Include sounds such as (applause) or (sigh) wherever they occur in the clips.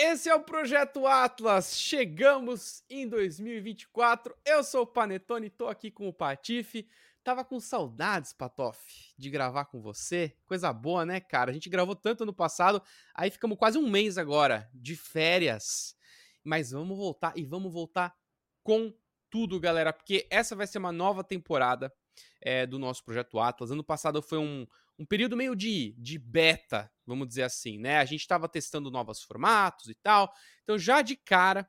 esse é o Projeto Atlas. Chegamos em 2024. Eu sou o Panetone, tô aqui com o Patife. Tava com saudades, Patoff, de gravar com você. Coisa boa, né, cara? A gente gravou tanto no passado, aí ficamos quase um mês agora de férias. Mas vamos voltar e vamos voltar com tudo, galera, porque essa vai ser uma nova temporada é, do nosso Projeto Atlas. Ano passado foi um, um período meio de, de beta, vamos dizer assim, né? A gente estava testando novos formatos e tal. Então, já de cara,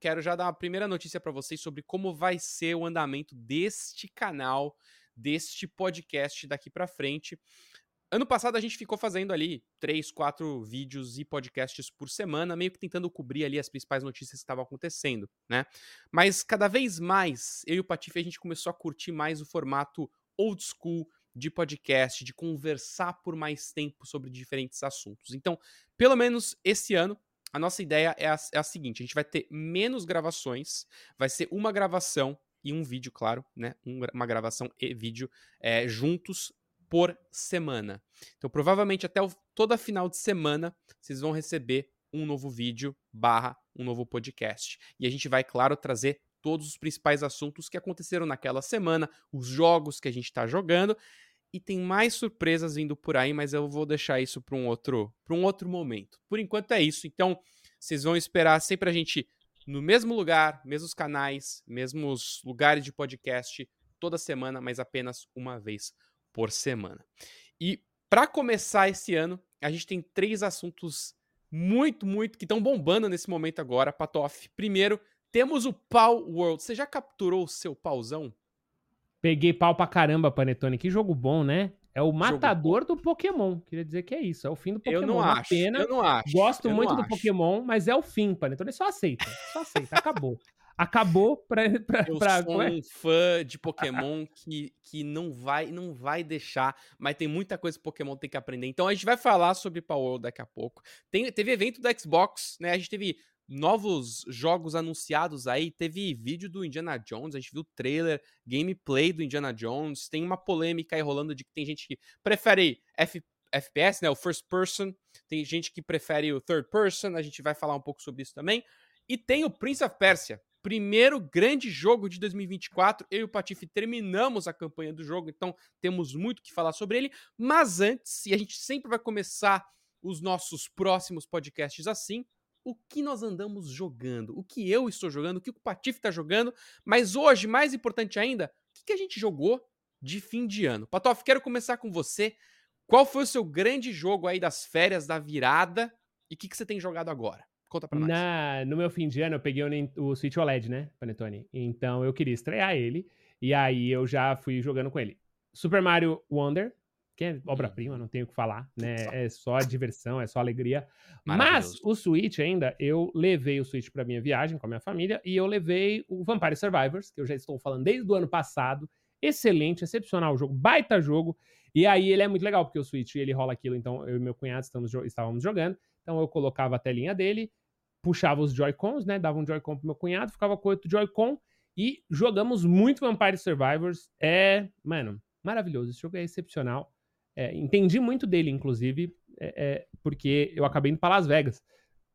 quero já dar a primeira notícia para vocês sobre como vai ser o andamento deste canal, deste podcast daqui para frente. Ano passado a gente ficou fazendo ali três, quatro vídeos e podcasts por semana, meio que tentando cobrir ali as principais notícias que estavam acontecendo, né? Mas cada vez mais, eu e o Patife, a gente começou a curtir mais o formato old school, de podcast, de conversar por mais tempo sobre diferentes assuntos. Então, pelo menos esse ano, a nossa ideia é a, é a, seguinte: a gente vai ter menos gravações, vai ser uma gravação e um vídeo, claro, né? uma gravação e vídeo é, juntos por semana. Então, provavelmente até o, toda final de semana vocês vão receber um novo vídeo barra um novo podcast. E a gente vai, claro, trazer todos os principais assuntos que aconteceram naquela semana, os jogos que a gente está jogando. E tem mais surpresas vindo por aí, mas eu vou deixar isso para um outro para um outro momento. Por enquanto é isso. Então, vocês vão esperar sempre a gente no mesmo lugar, mesmos canais, mesmos lugares de podcast toda semana, mas apenas uma vez por semana. E para começar esse ano, a gente tem três assuntos muito, muito que estão bombando nesse momento agora, Patoff. Primeiro, temos o Pau World. Você já capturou o seu pauzão? Peguei pau pra caramba, Panetone. Que jogo bom, né? É o matador do Pokémon. Queria dizer que é isso. É o fim do Pokémon. Eu não acho. Pena. Eu não acho. Gosto eu muito do acho. Pokémon, mas é o fim, Panetone. Só aceita. Só aceita. Acabou. Acabou pra. pra eu pra... sou um fã de Pokémon que, que não vai não vai deixar, mas tem muita coisa que Pokémon tem que aprender. Então a gente vai falar sobre Power daqui a pouco. Tem, teve evento do Xbox, né? A gente teve novos jogos anunciados aí. Teve vídeo do Indiana Jones, a gente viu trailer, gameplay do Indiana Jones. Tem uma polêmica aí rolando de que tem gente que prefere F FPS, né, o first person. Tem gente que prefere o third person, a gente vai falar um pouco sobre isso também. E tem o Prince of Persia, primeiro grande jogo de 2024. Eu e o Patife terminamos a campanha do jogo, então temos muito que falar sobre ele. Mas antes, e a gente sempre vai começar os nossos próximos podcasts assim, o que nós andamos jogando, o que eu estou jogando, o que o Patife está jogando, mas hoje, mais importante ainda, o que, a gente jogou de fim de ano. Patof, quero começar com você. Qual foi o seu grande jogo aí das férias, da virada, e o que, que você tem jogado agora? Conta pra nós. Na, no meu fim de ano, eu peguei o, o Switch OLED, né, Panetone? Então eu queria estrear ele, e aí eu já fui jogando com ele. Super Mario Wonder, que é obra-prima, não tenho o que falar, né? É só diversão, é só alegria. Mas o Switch ainda, eu levei o Switch para minha viagem com a minha família e eu levei o Vampire Survivors, que eu já estou falando desde o ano passado. Excelente, excepcional jogo, baita jogo. E aí ele é muito legal, porque o Switch ele rola aquilo, então eu e meu cunhado estamos, estávamos jogando. Então eu colocava a telinha dele, puxava os Joy-Cons, né? Dava um Joy-Con pro meu cunhado, ficava com outro Joy-Con e jogamos muito Vampire Survivors. É, mano, maravilhoso. Esse jogo é excepcional. É, entendi muito dele, inclusive, é, é, porque eu acabei indo para Las Vegas.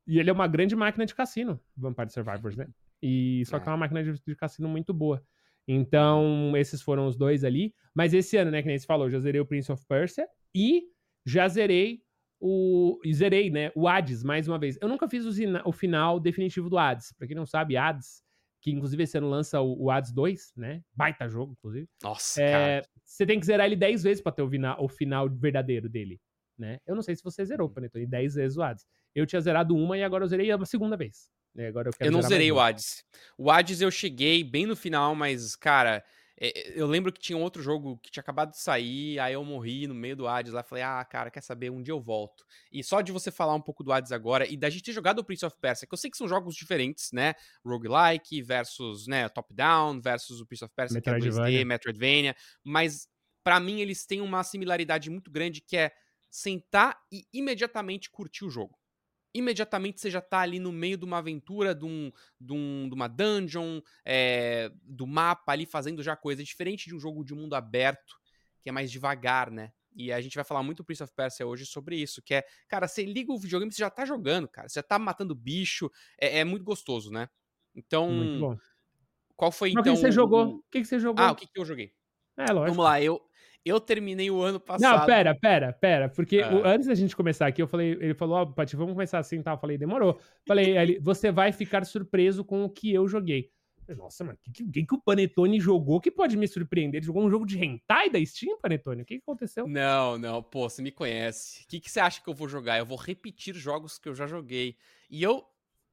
E ele é uma grande máquina de cassino, Vampire Survivors, né? E só que é uma máquina de, de, cassino muito boa. Então, esses foram os dois ali. Mas esse ano, né, que nem você falou, já zerei o Prince of Persia e já zerei o. Zerei, né? O Hades, mais uma vez. Eu nunca fiz o, o final definitivo do Hades. Pra quem não sabe, Hades que inclusive esse ano lança o, o Hades 2, né? Baita jogo, inclusive. Nossa, é, Você tem que zerar ele 10 vezes pra ter o, vina, o final verdadeiro dele, né? Eu não sei se você zerou, Panetone, 10 vezes o Hades. Eu tinha zerado uma e agora eu zerei a segunda vez. Né? Agora eu, eu não zerei o Hades. O Hades eu cheguei bem no final, mas, cara, eu lembro que tinha um outro jogo que tinha acabado de sair, aí eu morri no meio do Hades lá. Falei, ah, cara, quer saber? Um dia eu volto. E só de você falar um pouco do Hades agora e da gente ter jogado o Prince of Persia, que eu sei que são jogos diferentes, né? Roguelike versus, né, top-down versus o Prince of Persia, que é 2D, Metroidvania. Mas, para mim, eles têm uma similaridade muito grande que é sentar e imediatamente curtir o jogo imediatamente você já tá ali no meio de uma aventura, de, um, de, um, de uma dungeon, é, do mapa ali fazendo já coisa. Diferente de um jogo de mundo aberto, que é mais devagar, né? E a gente vai falar muito Prince of Persia hoje sobre isso, que é, cara, você liga o videogame, você já tá jogando, cara. Você já tá matando bicho, é, é muito gostoso, né? Então, Muito bom. qual foi Mas então o que você o- jogou? o- que você jogou? Ah, o que, que eu joguei? É, lógico. Vamos lá, eu, eu terminei o ano passado. Não, pera, pera, pera. Porque Ah. o- antes da gente começar aqui, eu falei, ele falou, ó, Pati, vamos começar assim, tá? Eu falei, demorou. Falei, ele, você vai ficar surpreso com o que eu joguei. Falei, Nossa, mano, o que, que, que o Panetone jogou que pode me surpreender? Ele jogou um jogo de hentai da Steam, Panetone? O que, que aconteceu? Não, não, pô, você me conhece. O que, que você acha que eu vou jogar? Eu vou repetir jogos que eu já joguei. E eu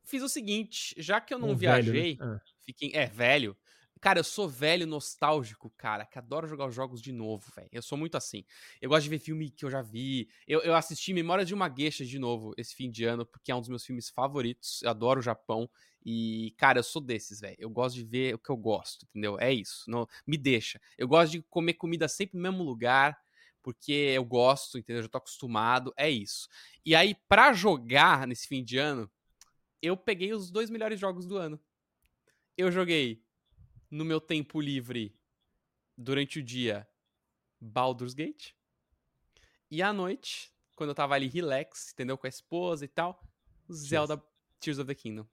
fiz o seguinte, já que eu não Um velho, né? viajei, Ah. fiquei. É, velho. Cara, eu sou velho nostálgico, cara, que adoro jogar os jogos de novo, velho. Eu sou muito assim. Eu gosto de ver filme que eu já vi. Eu, eu assisti Memória de uma Geisha de novo esse fim de ano, porque é um dos meus filmes favoritos. Eu adoro o Japão. E, cara, eu sou desses, velho. Eu gosto de ver o que eu gosto, entendeu? É isso. Não, me deixa. Eu gosto de comer comida sempre no mesmo lugar, porque eu gosto, entendeu? Eu já tô acostumado. É isso. E aí, pra jogar nesse fim de ano, eu peguei os dois melhores jogos do ano. Eu joguei no meu tempo livre durante o dia Baldur's Gate. E à noite, quando eu tava ali relax, entendeu? Com a esposa e tal, Zelda Tears of the Kingdom.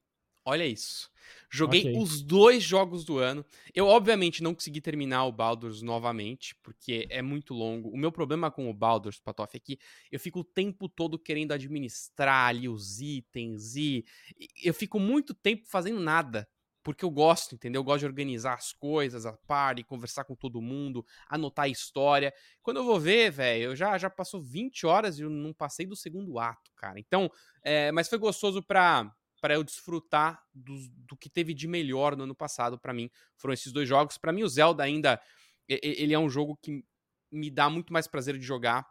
Olha isso. Joguei Ok. os dois jogos do ano. Eu, obviamente, não consegui terminar o Baldur's novamente, porque é muito longo. O meu problema com o Baldur's, Patoff, é que eu fico o tempo todo querendo administrar ali os itens e eu fico muito tempo fazendo nada. Porque eu gosto, entendeu? Eu gosto de organizar as coisas, a party, conversar com todo mundo, anotar a história. Quando eu vou ver, velho, eu já, já passou 20 horas e eu não passei do segundo ato, cara. Então, é, mas foi gostoso pra, pra eu desfrutar do, do que teve de melhor no ano passado pra mim. Foram esses dois jogos. Pra mim, o Zelda ainda, e- e- ele é um jogo que me dá muito mais prazer de jogar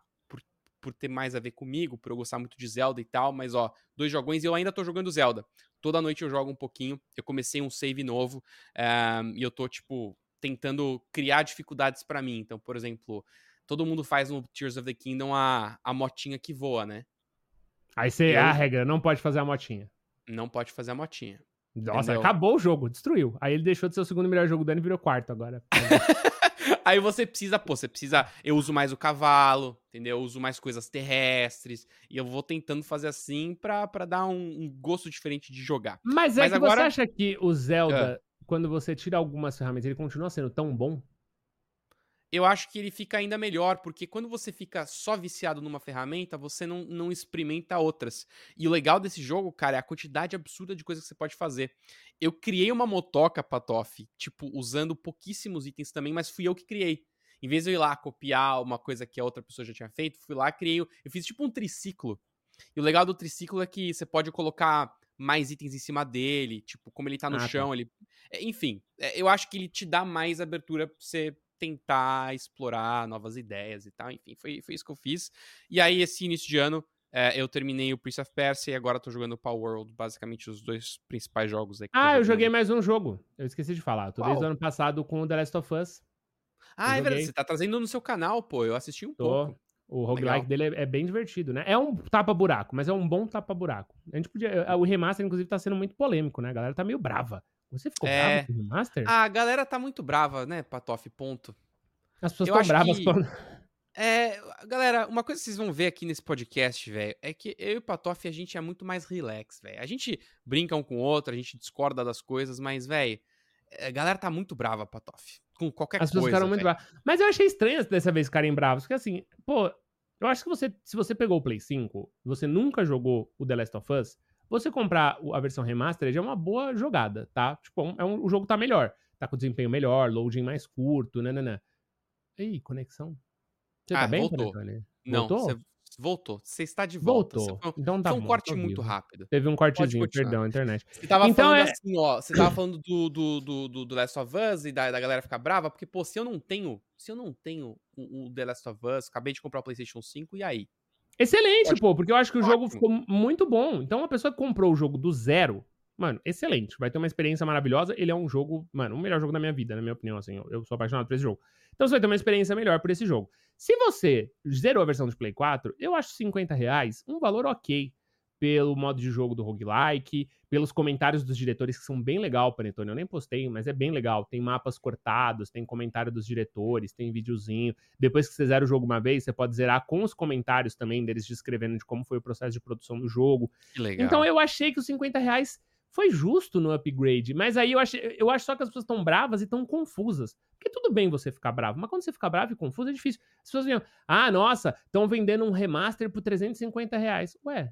por, ter mais a ver comigo, por eu gostar muito de Zelda e tal. Mas, ó, dois jogões e eu ainda tô jogando Zelda. Toda noite eu jogo um pouquinho. Eu comecei um save novo eh, e eu tô, tipo, tentando criar dificuldades pra mim. Então, por exemplo, todo mundo faz no Tears of the Kingdom a, a motinha que voa, né? Aí você, Eu- a regra, não pode fazer a motinha. Não pode fazer a motinha. Nossa, Entendeu? acabou o jogo, destruiu. Aí ele deixou de ser o segundo melhor jogo do ano e virou quarto agora. (laughs) Aí você precisa, pô, você precisa. Eu uso mais o cavalo, entendeu? Eu uso mais coisas terrestres. E eu vou tentando fazer assim pra, pra dar um, um gosto diferente de jogar. Mas é Mas que agora- você acha que o Zelda, quando você tira algumas ferramentas, ele continua sendo tão bom? Eu acho que ele fica ainda melhor, porque quando você fica só viciado numa ferramenta, você não, não experimenta outras. E o legal desse jogo, cara, é a quantidade absurda de coisas que você pode fazer. Eu criei uma motoca, Patoff, tipo, usando pouquíssimos itens também, mas fui eu que criei. Em vez de eu ir lá copiar uma coisa que a outra pessoa já tinha feito, fui lá, criei. Eu fiz tipo um triciclo. E o legal do triciclo é que você pode colocar mais itens em cima dele, tipo, como ele tá no Ah, tá. chão, ele. é, Enfim, é, eu acho que ele te dá mais abertura pra você tentar explorar novas ideias e tal. Enfim, foi, foi isso que eu fiz. E aí, esse início de ano, é, eu terminei o Prince of Persia e agora tô jogando o Power World, basicamente os dois principais jogos aí. que Ah, eu joguei mais um jogo. Eu esqueci de falar. Eu tô desde Qual? o ano passado com o The Last of Us. Ah, é joguei. verdade. Você tá trazendo no seu canal, pô. Eu assisti um Tô. pouco. O roguelike dele é, é bem divertido, né? É um tapa-buraco, mas é um bom tapa-buraco. A gente podia. O remaster, inclusive, tá sendo muito polêmico, né? A galera tá meio brava. Você ficou É. bravo com o remaster? A galera tá muito brava, né, Patoff? Ponto. As pessoas estão bravas que- falando. (laughs) É, galera, uma coisa que vocês vão ver aqui nesse podcast, velho, é que eu e o Patoff, a gente é muito mais relax, velho. A gente brinca um com o outro, a gente discorda das coisas, mas, velho, a galera tá muito brava, Patoff. Com qualquer As pessoas coisa. ficaram muito bravas. Mas eu achei estranho dessa vez ficarem bravos, porque assim, pô, eu acho que você, se você pegou o Play 5, você nunca jogou o The Last of Us, você comprar a versão remastered é uma boa jogada, tá? Tipo, é um- o jogo tá melhor. Tá com desempenho melhor, loading mais curto, nananã. Ih, conexão. Você tá Ah, bem, voltou. Não, Voltou? você voltou. Você está de volta. Voltou. Foi, Então tá foi um bom, corte muito rápido. Teve um cortezinho, perdão, internet. Você tava Então falando é- assim, ó. Você tava falando do, do, do, do, do Last of Us e da, da galera ficar brava, porque, pô, se eu não tenho. Se eu não tenho o, o The Last of Us, acabei de comprar o PlayStation 5, e aí? Excelente, pô, porque eu acho que o jogo ficou muito bom. Então, uma pessoa que comprou o jogo do zero, mano, excelente. Vai ter uma experiência maravilhosa. Ele é um jogo, mano, o melhor jogo da minha vida, na minha opinião, assim. Eu, eu sou apaixonado por esse jogo. Então, você vai ter uma experiência melhor por esse jogo. Se você zerou a versão de Play 4, eu acho 50 reais um valor ok. Pelo modo de jogo do roguelike, pelos comentários dos diretores, que são bem legal, Panetone. Eu nem postei, mas é bem legal. Tem mapas cortados, tem comentário dos diretores, tem videozinho. Depois que você zera o jogo uma vez, você pode zerar com os comentários também deles descrevendo de como foi o processo de produção do jogo. Que legal. Então eu achei que os 50 reais foi justo no upgrade, mas aí eu, achei, eu acho só que as pessoas estão bravas e estão confusas. Porque tudo bem você ficar bravo, mas quando você fica bravo e confuso é difícil. As pessoas dizem, ah, nossa, estão vendendo um remaster por 350 reais. Ué,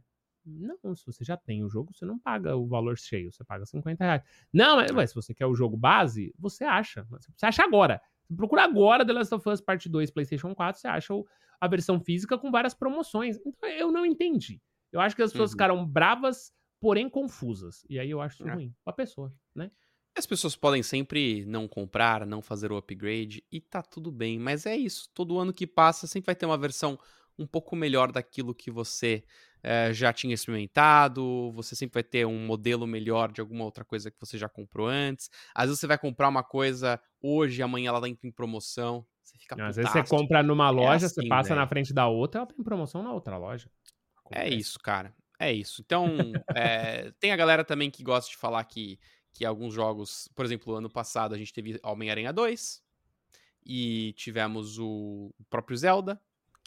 não, se você já tem o jogo, você não paga o valor cheio, você paga 50 reais. Não, mas ué, se você quer o jogo base, você acha. Você acha agora. Procura agora The Last of Us Part 2 PlayStation 4, você acha a versão física com várias promoções. Então eu não entendi. Eu acho que as pessoas uhum. ficaram bravas porém confusas. E aí eu acho isso é. ruim pra pessoa, né? As pessoas podem sempre não comprar, não fazer o upgrade e tá tudo bem, mas é isso. Todo ano que passa sempre vai ter uma versão um pouco melhor daquilo que você é, já tinha experimentado, você sempre vai ter um modelo melhor de alguma outra coisa que você já comprou antes. Às vezes você vai comprar uma coisa hoje, amanhã ela tá em promoção. Você fica Às vezes você compra numa loja, é assim, você passa véio. na frente da outra, ela tem promoção na outra loja. Acontece. É isso, cara. É isso. Então, é, tem a galera também que gosta de falar que, que alguns jogos, por exemplo, ano passado a gente teve Homem-Aranha 2 e tivemos o próprio Zelda,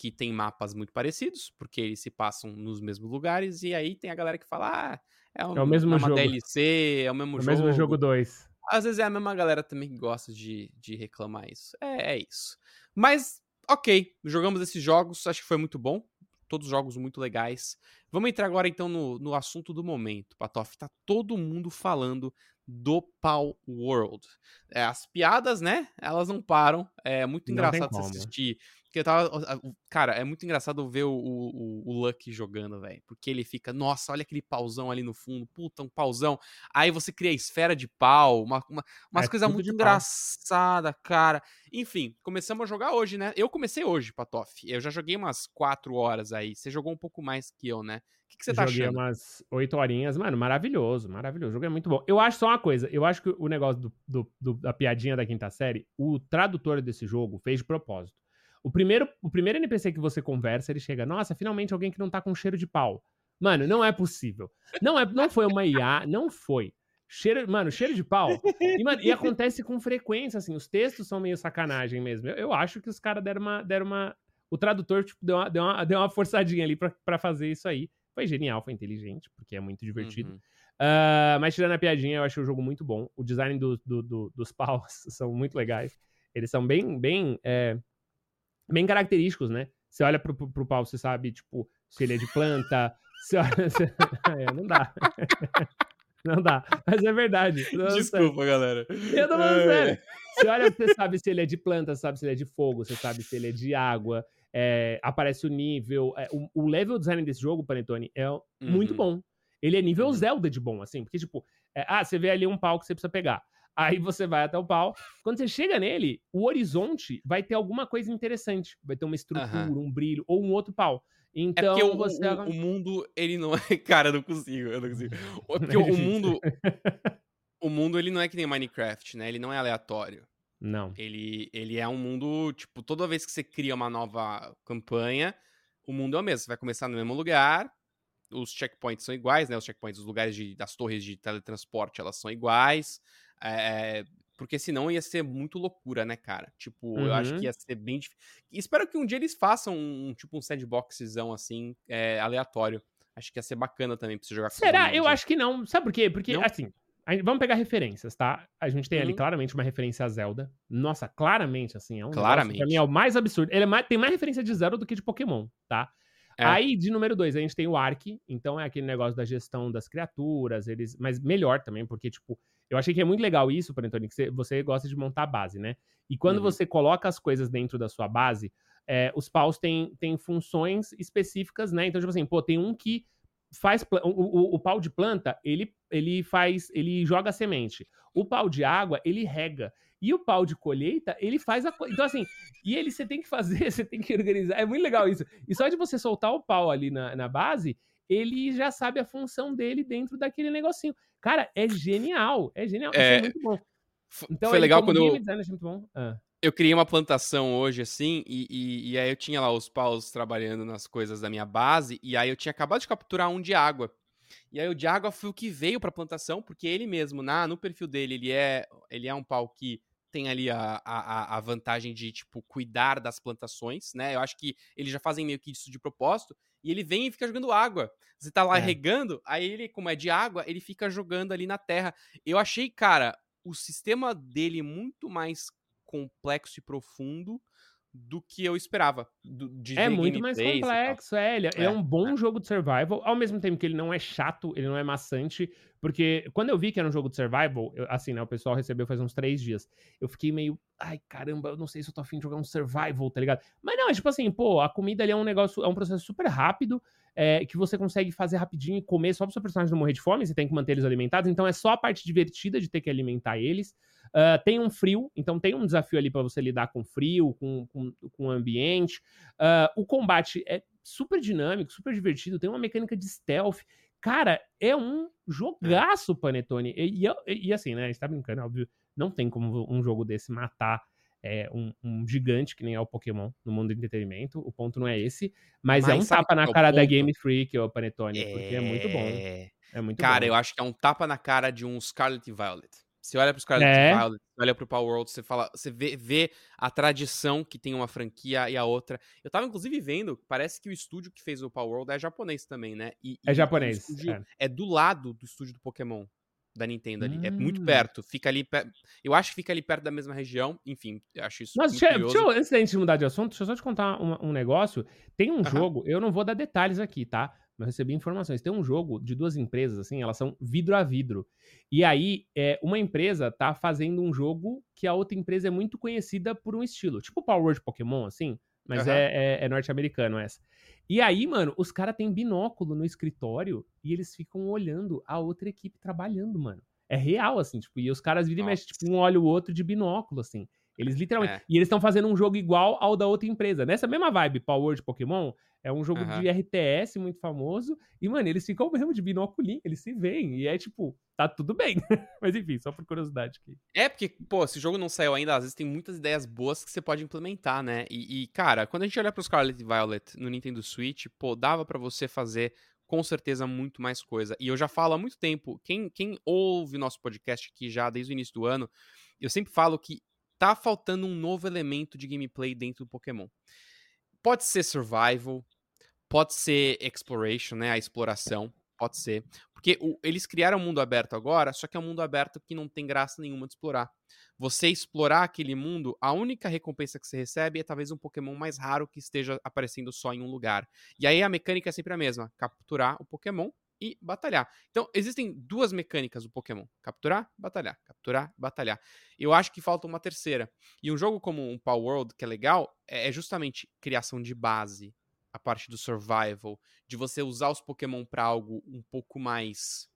que tem mapas muito parecidos, porque eles se passam nos mesmos lugares, e aí tem a galera que fala, ah, é, um, é o mesmo é jogo. DLC, é o mesmo é o jogo. mesmo jogo 2. Às vezes é a mesma galera também que gosta de, de reclamar isso. É, é isso. Mas, ok, jogamos esses jogos, acho que foi muito bom todos jogos muito legais. Vamos entrar agora então no, no assunto do momento, Patoff. Tá todo mundo falando do Pau World. É, as piadas, né? Elas não param. É muito não engraçado assistir porque eu tava. Cara, é muito engraçado ver o, o, o Lucky jogando, velho. Porque ele fica, nossa, olha aquele pauzão ali no fundo, puta, um pauzão. Aí você cria esfera de pau, uma, uma, umas é coisas muito engraçadas, cara. Enfim, começamos a jogar hoje, né? Eu comecei hoje, Patoff. Eu já joguei umas quatro horas aí. Você jogou um pouco mais que eu, né? O que, que você tá joguei achando? umas oito horinhas. Mano, maravilhoso, maravilhoso. O jogo é muito bom. Eu acho só uma coisa. Eu acho que o negócio do, do, do da piadinha da quinta série, o tradutor desse jogo fez de propósito. O primeiro, o primeiro NPC que você conversa, ele chega, nossa, finalmente alguém que não tá com cheiro de pau. Mano, não é possível. Não, é, não foi uma IA, não foi. Cheiro, mano, cheiro de pau. E, mano, e acontece com frequência, assim, os textos são meio sacanagem mesmo. Eu, eu acho que os caras deram uma, deram uma. O tradutor, tipo, deu uma, deu uma, deu uma forçadinha ali pra, pra fazer isso aí. Foi genial, foi inteligente, porque é muito divertido. Uhum. Uh, mas tirando a piadinha, eu achei o jogo muito bom. O design do, do, do, dos (laughs) paus são muito legais. Eles são bem, bem é, bem característicos, né? Você olha pro, pro, pro pau, você sabe, tipo, se ele é de planta. (laughs) Se olha, se... (laughs) é, não dá. (laughs) não dá. Mas é verdade. Desculpa, galera. Eu tô falando sério. Você olha, você sabe se ele é de planta, você sabe se ele é de fogo, você sabe se ele é de água. É, aparece o nível. É, o, o, level design desse jogo, Panetone, é uhum. muito bom. Ele é nível uhum. Zelda de bom, assim, porque, tipo, é, ah, você vê ali um pau que você precisa pegar. Aí você vai até o pau. Quando você chega nele, o horizonte vai ter alguma coisa interessante. Vai ter uma estrutura, uhum. um brilho, ou um outro pau. Então, é porque você... o, o, mundo, ele não é. (laughs) Cara, eu não consigo, eu não consigo. É (laughs) porque o mundo. (laughs) o mundo, ele não é que nem Minecraft, né? Ele não é aleatório. Não. Ele, ele é um mundo, tipo, toda vez que você cria uma nova campanha, o mundo é o mesmo. Você vai começar no mesmo lugar, os checkpoints são iguais, né? Os checkpoints, os lugares de, das torres de teletransporte, elas são iguais. É, porque senão ia ser muito loucura, né, cara? Tipo, uhum. eu acho que uhum. ia ser bem difícil. Espero que um dia eles façam um tipo um sandboxzão assim, é, aleatório. Acho que ia ser bacana também pra você jogar com Será? Eu acho que não. Sabe por quê? Porque, não? assim, vamos pegar referências, tá? A gente tem uhum. ali claramente uma referência a Zelda. Nossa, claramente, assim, é um claramente. pra mim é o mais absurdo. Ele é mais, tem mais referência de Zelda do que de Pokémon, tá? É. Aí, de número dois, a gente tem o Ark, então é aquele negócio da gestão das criaturas, eles, mas melhor também, porque, tipo, eu achei que é muito legal isso, Panetone, que você, gosta de montar base, né? E quando uhum. você coloca as coisas dentro da sua base, é, os paus têm, têm funções específicas, né? Então, tipo assim, pô, tem um que faz o, o, o, pau de planta, ele, ele faz, ele joga semente. O pau de água, ele rega. E o pau de colheita, ele faz a Então, assim, e ele você tem que fazer, (laughs) você tem que organizar. É muito legal isso. E só de você soltar o pau ali na, na base, ele já sabe a função dele dentro daquele negocinho. Cara, é genial. É genial. É, é muito bom. Então, foi legal quando eu... Design, muito bom. Ah. Eu criei uma plantação hoje, assim, e, e, e, aí eu tinha lá os paus trabalhando nas coisas da minha base, e aí eu tinha acabado de capturar um de água. E aí o de água foi o que veio pra plantação, porque ele mesmo, na, no perfil dele, ele é, ele é um pau que tem ali a, a, a vantagem de, tipo, cuidar das plantações, né? Eu acho que eles já fazem meio que isso de propósito. E ele vem e fica jogando água. Você tá lá é. regando, aí ele, como é de água, ele fica jogando ali na terra. Eu achei, cara, o sistema dele muito mais complexo e profundo do que eu esperava. Do, é muito mais complexo, é. Ele é, é, um bom é. jogo de survival, ao mesmo tempo que ele não é chato, ele não é maçante, porque quando eu vi que era um jogo de survival, eu, assim, né, o pessoal recebeu faz uns três dias, eu fiquei meio, ai caramba, eu não sei se eu tô afim de jogar um survival, tá ligado? Mas não, é tipo assim, pô, a comida ali é um negócio, é um processo super rápido, é, que você consegue fazer rapidinho e comer só pro seu personagem não morrer de fome, você tem que manter eles alimentados, então é só a parte divertida de ter que alimentar eles. Uh, tem um frio, então tem um desafio ali para você lidar com frio, com, com, com o ambiente. Uh, o combate é super dinâmico, super divertido, tem uma mecânica de stealth. Cara, é um jogaço, Panetone. E, e, e assim, né? A gente tá brincando, óbvio. Não tem como um jogo desse matar é, um, um, gigante que nem é o Pokémon no mundo do entretenimento. O ponto não é esse. Mas, mas é um tapa na é cara da Game Freak, o Panetone, é... porque é muito bom. É muito cara, bom. eu acho que é um tapa na cara de um Scarlet Violet. Você olha para os caras é. Violet, você olha para o Power World, você fala, você vê, vê, a tradição que tem uma franquia e a outra. Eu tava inclusive vendo, parece que o estúdio que fez o Power World é japonês também, né? E, é japonês. É. é. do lado do estúdio do Pokémon da Nintendo ali. Hum. É muito hum. perto. Fica ali. Eu acho que fica ali perto da mesma região. Enfim, acho isso. Mas, deixa, deixa eu, antes da gente mudar de assunto, deixa eu só te contar um, um negócio. Tem um uh -huh. jogo, eu não vou dar detalhes aqui, tá? eu recebi informações. Tem um jogo de duas empresas, assim, elas são vidro a vidro. E aí, é, uma empresa tá fazendo um jogo que a outra empresa é muito conhecida por um estilo. Tipo o Power Word Pokémon, assim, mas é, é, é norte-americano essa. E aí, mano, os caras têm binóculo no escritório e eles ficam olhando a outra equipe trabalhando, mano. É real, assim, tipo, e os caras viram e mexem, tipo, um olha o outro de binóculo, assim. Eles literalmente. É. E eles estão fazendo um jogo igual ao da outra empresa. Nessa mesma vibe, Power de Pokémon, é um jogo uhum. de RTS muito famoso. E, mano, eles ficam mesmo de binóculo, eles se veem. E é tipo, tá tudo bem. (laughs) Mas enfim, só por curiosidade aqui. É, porque, pô, se o jogo não saiu ainda, às vezes tem muitas ideias boas que você pode implementar, né? E, e cara, quando a gente olha pro Scarlet Violet no Nintendo Switch, pô, dava para você fazer com certeza muito mais coisa. E eu já falo há muito tempo, quem, quem ouve nosso podcast aqui já desde o início do ano, eu sempre falo que tá faltando um novo elemento de gameplay dentro do Pokémon. Pode ser survival, pode ser exploration, né, a exploração, pode ser. Porque o, eles criaram um mundo aberto agora, só que é um mundo aberto que não tem graça nenhuma de explorar. Você explorar aquele mundo, a única recompensa que você recebe é talvez um Pokémon mais raro que esteja aparecendo só em um lugar. E aí a mecânica é sempre a mesma: capturar o Pokémon e batalhar. Então, existem duas mecânicas do Pokémon: capturar, batalhar, capturar, batalhar. Eu acho que falta uma terceira. E um jogo como um Power World, que é legal, é, é justamente criação de base, a parte do survival, de você usar os Pokémon para algo um pouco mais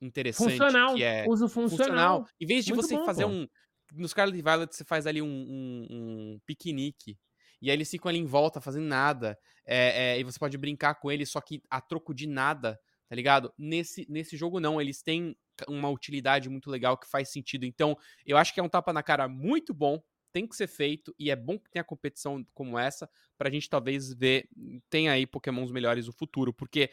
interessante. Funcional. Que é uso funcional. funcional. Em vez de Muito você bom, fazer pô. um. No Scarlet Violet, você faz ali um, um, um piquenique. E aí eles ficam ali em volta fazendo nada. É, é, e você pode brincar com eles, só que a troco de nada tá ligado? Nesse, nesse jogo não, eles têm uma utilidade muito legal que faz sentido. Então, eu acho que é um tapa na cara muito bom, tem que ser feito e é bom que tenha competição como essa pra gente talvez ver tem aí pokémons melhores no futuro, porque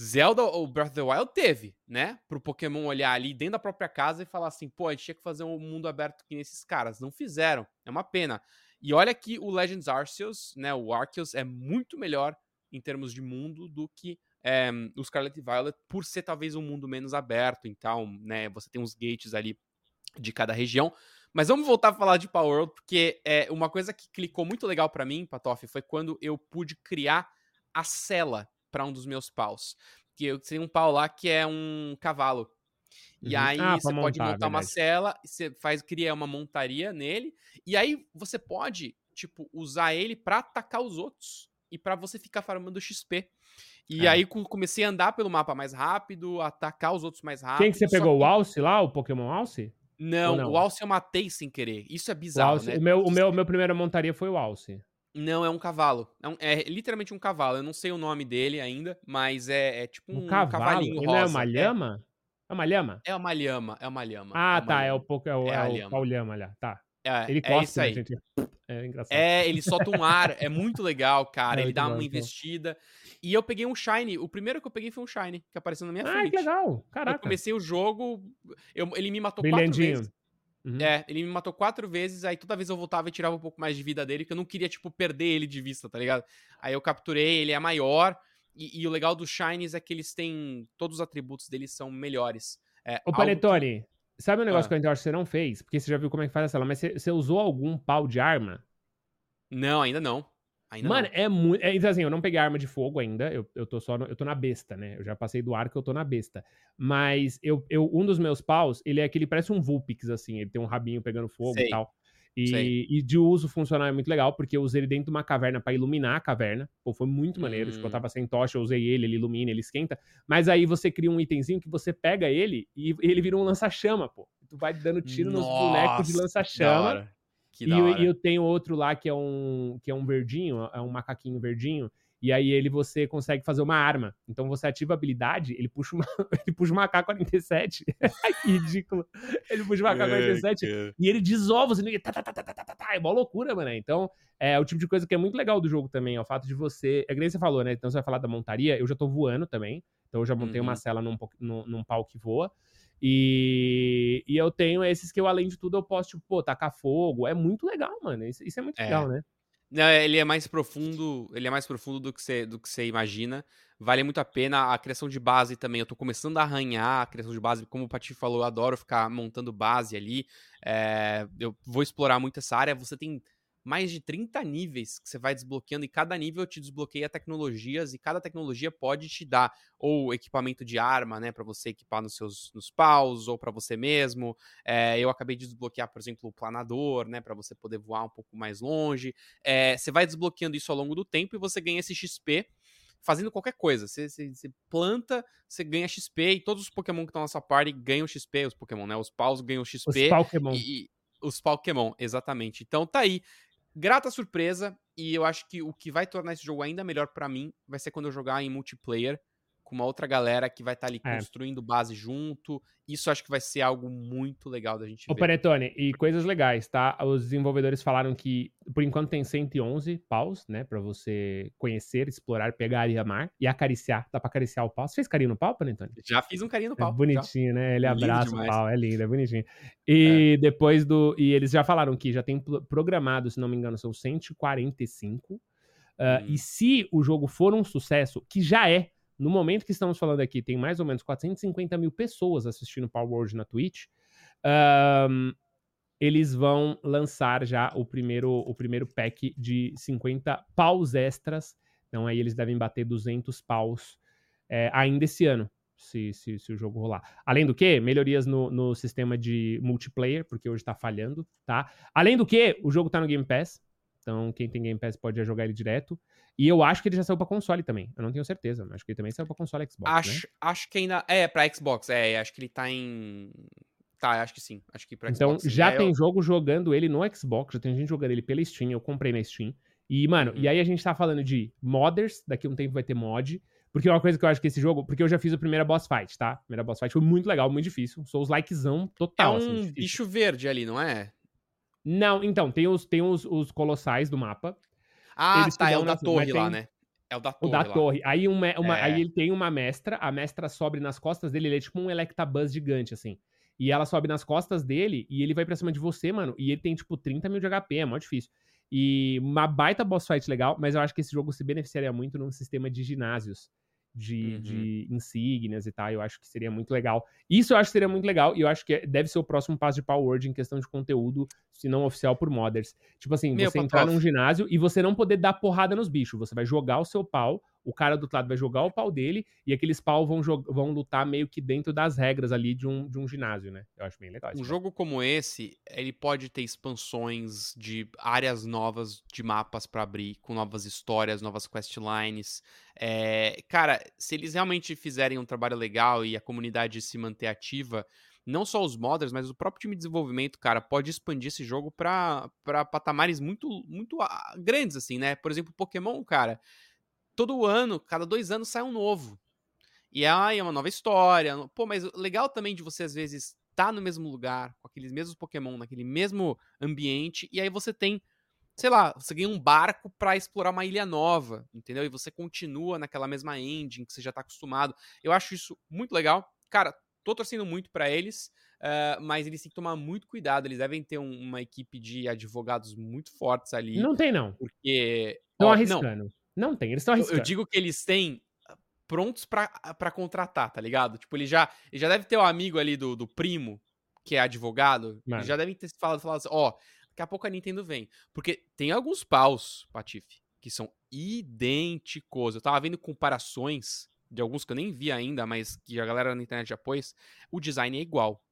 Zelda ou Breath of the Wild teve, né? Pro Pokémon olhar ali dentro da própria casa e falar assim, pô, a gente tinha que fazer um mundo aberto que nesses caras. Não fizeram. É uma pena. E olha que o Legends Arceus, né? O Arceus é muito melhor em termos de mundo do que é, o Scarlet Violet, por ser talvez um mundo menos aberto, então, né, você tem uns gates ali de cada região. Mas vamos voltar a falar de Power World, porque é uma coisa que clicou muito legal para mim, Patoff, foi quando eu pude criar a cela para um dos meus paus. Que eu tenho um pau lá que é um cavalo. E uhum. aí ah, você montar, pode montar uma cela, você faz, cria uma montaria nele, e aí você pode, tipo, usar ele para atacar os outros e para você ficar farmando XP. E é. aí comecei a andar pelo mapa mais rápido, atacar os outros mais rápido. Quem que você pegou? Que... O Alce lá, o Pokémon Alce? Não, não, o Alce eu matei sem querer. Isso é bizarro, o Alce, né? O meu, o meu, meu primeira montaria foi o Alce. Não, é um cavalo. É, um, é, literalmente um cavalo. Eu não sei o nome dele ainda, mas é, é tipo um, um cavalo? cavalinho rosa. Não é uma lhama? É. é uma lhama? É uma lhama, é uma lhama. Ah, é tá. É o, é o, é o, é o Lhama lá. Tá. É, Ele é cospe, isso né, aí. gente? (laughs) É engraçado. É, ele solta um ar, é muito legal, (laughs) cara. É ele dá uma investida. E eu peguei um Shine. O primeiro que eu peguei foi um Shine, que apareceu na minha Ah, frente. que legal. Eu Caraca. comecei o jogo, eu- ele me matou quatro vezes. Uhum. É, ele me matou quatro vezes, aí toda vez eu voltava e tirava um pouco mais de vida dele, porque eu não queria, tipo, perder ele de vista, tá ligado? Aí eu capturei, ele é maior, e, e o legal dos Shines é que eles têm. Todos os atributos deles são melhores. É, Ô, algo que- Panetone, sabe um negócio Ah. que eu acho que você não fez? Porque você já viu como é que faz essa lá, mas você, você usou algum pau de arma? Não, ainda não. Ainda Mano, não. é muito. É, então, assim, eu não peguei arma de fogo ainda. Eu, eu tô só. no- eu tô na besta, né? Eu já passei do arco, eu tô na besta. Mas eu, eu, um dos meus paus, ele é aquele. Parece um Vulpix, assim. Ele tem um rabinho pegando fogo Sei, e tal. sei. E, e de uso funcional é muito legal, porque eu usei ele dentro de uma caverna pra iluminar a caverna. Pô, foi muito maneiro. Tipo, eu Hum. tava sem tocha, eu usei ele, ele ilumina, ele esquenta. Mas aí você cria um itemzinho que você pega ele e ele vira um lança-chama, pô. Tu vai dando tiro nos bonecos de Nossa, lança-chama. E eu, eu tenho outro lá que é um que é um verdinho, é um macaquinho verdinho. E aí ele você consegue fazer uma arma. Então você ativa a habilidade, ele puxa uma, (laughs) ele puxa uma AK-47. (laughs) Ai, que ridículo. Ele puxa uma AK-47 e ele desova, assim, e tá, tá, tá, tá, tá, tá, tá, é mó loucura, mano. Então, é o tipo de coisa que é muito legal do jogo também, é o fato de você. É que nem você falou, né? Então você vai falar da montaria, eu já tô voando também. Então eu já montei uma Uhum. cela num, num, num pau que voa. E, e eu tenho esses que eu, além de tudo, eu posso, tipo, pô, tacar fogo. É muito legal, mano. Isso, isso é muito É. legal, né? Não, ele é mais profundo, ele é mais profundo do que você, do que você imagina. Vale muito a pena a criação de base também. Eu tô começando a arranhar a criação de base, como o Pati falou, eu adoro ficar montando base ali. É, eu vou explorar muito essa área. Você tem mais de 30 níveis que você vai desbloqueando e cada nível te desbloqueia tecnologias e cada tecnologia pode te dar ou equipamento de arma, né, para você equipar nos seus nos paus ou para você mesmo. É, eu acabei de desbloquear, por exemplo, o planador, né, para você poder voar um pouco mais longe. É, você vai desbloqueando isso ao longo do tempo e você ganha esse XP fazendo qualquer coisa. Você, você- você planta, você ganha XP e todos os Pokémon que estão na sua party ganham XP, os Pokémon, né? Os paus ganham Os XP Pokémon. e, e os Pokémon, exatamente. Então tá aí. Grata surpresa e eu acho que o que vai tornar esse jogo ainda melhor pra mim vai ser quando eu jogar em multiplayer com uma outra galera que vai estar ali É. construindo base junto. Isso acho que vai ser algo muito legal da gente Ô, ver. Panetone, e coisas legais, tá? Os desenvolvedores falaram que, por enquanto, tem 111 paus, né? Pra você conhecer, explorar, pegar e amar. E acariciar. Dá pra acariciar o pau. Você fez carinho no pau, Panetone? Já fiz um carinho no É pau. já. bonitinho, né? Ele abraça demais. o pau, é lindo, é bonitinho. E depois do. E eles já falaram que já tem programado, se não me engano, são 145. Ah, Hum. E se o jogo for um sucesso, que já é, no momento que estamos falando aqui, tem mais ou menos 450 mil pessoas assistindo Power World na Twitch. ahn, eles vão lançar já o primeiro, o primeiro pack de 50 paus extras. Então aí eles devem bater 200 paus é, ainda esse ano, se, se, se o jogo rolar. Além do que, melhorias no, no sistema de multiplayer, porque hoje tá falhando, tá? Além do que, o jogo tá no Game Pass. Então quem tem Game Pass pode já jogar ele direto. E eu acho que ele já saiu pra console também. Eu não tenho certeza, mas acho que ele também saiu pra console Xbox, né? Acho, acho que ainda. É, pra Xbox. É, acho que ele tá em. Tá, acho que sim. Acho que pra Então Xbox. sim. já É, tem eu- jogo jogando ele no Xbox, já tem gente jogando ele pela Steam, eu comprei na Steam. E, mano, Uhum. e aí a gente tá falando de modders, daqui a um tempo vai ter mod. Porque é uma coisa que eu acho que esse jogo. Porque eu já fiz a primeira boss fight, tá? A primeira boss fight foi muito legal, muito difícil. Sou os likezão É total. assim, um difícil. bicho verde ali, não é? Não, então, tem os, tem os, os colossais do mapa. Ah, Eles tá. É o da nas- torre lá, tem- né? É o da O torre. da lá. torre. Aí, uma, uma- É. aí ele tem uma mestra, a mestra sobe nas costas dele, ele é tipo um Electabuzz gigante, assim. E ela sobe nas costas dele e ele vai pra cima de você, mano. E ele tem, tipo, 30 mil de HP, é mó difícil. E uma baita boss fight legal, mas eu acho que esse jogo se beneficiaria muito num sistema de ginásios. De, Uhum. de insígnias e tal, eu acho que seria muito legal. Isso eu acho que seria muito legal, e eu acho que deve ser o próximo passo de Power Word em questão de conteúdo, se não oficial, por modders. Tipo assim, Meu, você entrar num ginásio e você não poder dar porrada nos bichos. Você vai jogar o seu pau, o cara do outro lado vai jogar o pau dele, e aqueles pau vão, vão lutar meio que dentro das regras ali de um, de um ginásio, né? Eu acho bem legal. Um jogo como esse, ele pode ter expansões de áreas novas de mapas pra abrir, com novas histórias, novas questlines. É, cara, se eles realmente fizerem um trabalho legal e a comunidade se manter ativa, não só os modders, mas o próprio time de desenvolvimento, cara, pode expandir esse jogo pra, pra patamares muito, muito grandes, assim, né? Por exemplo, Pokémon, cara, todo ano, cada dois anos sai um novo. E aí é uma nova história. Pô, mas o legal também de você, às vezes, tá no mesmo lugar, com aqueles mesmos Pokémon, naquele mesmo ambiente, e aí você tem, sei lá, você ganha um barco para explorar uma ilha nova, entendeu? E você continua naquela mesma engine que você já tá acostumado. Eu acho isso muito legal. Cara, tô torcendo muito para eles, uh, mas eles têm que tomar muito cuidado. Eles devem ter um, uma equipe de advogados muito fortes ali. Não tem, não. Porque. Estão arriscando. Não. Não tem, eles estão arriscando. Eu, eu digo que eles têm prontos para contratar, tá ligado? Tipo, ele já, ele já deve ter o um amigo ali do, do primo, que é advogado. Mano. Já devem ter falado, falado assim, ó, daqui a pouco a Nintendo vem. Porque tem alguns paus, Patife, que são idênticos. Eu tava vendo comparações de alguns que eu nem vi ainda, mas que a galera na internet já pôs. O design é igual.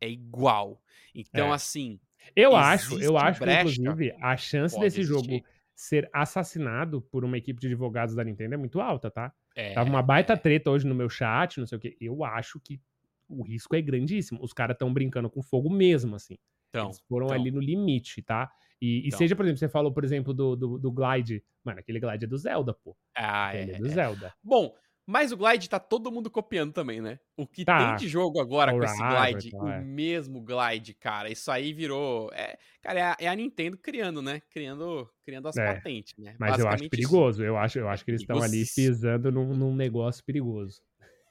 É igual. Então, é. assim. Eu acho, eu acho brecha, que, inclusive, a chance desse existir. jogo ser assassinado por uma equipe de advogados da Nintendo é muito alta, tá? É, Tava uma baita treta hoje no meu chat, não sei o que. Eu acho que o risco é grandíssimo. Os caras estão brincando com fogo mesmo, assim. Então, Eles foram então. ali no limite, tá? E, e então. seja, por exemplo, você falou, por exemplo, do, do, do, Glide. Mano, aquele Glide é do Zelda, pô. Ah, é. é do Zelda. Bom, mas o Glide tá todo mundo copiando também, né? O que tá. tem de jogo agora All com esse Glide, o é. mesmo Glide, cara, isso aí virou. É, cara, é a, é a Nintendo criando, né? Criando, criando as é. patentes, né? Mas eu acho perigoso. Eu acho, eu acho que eles estão ali pisando num, num negócio perigoso.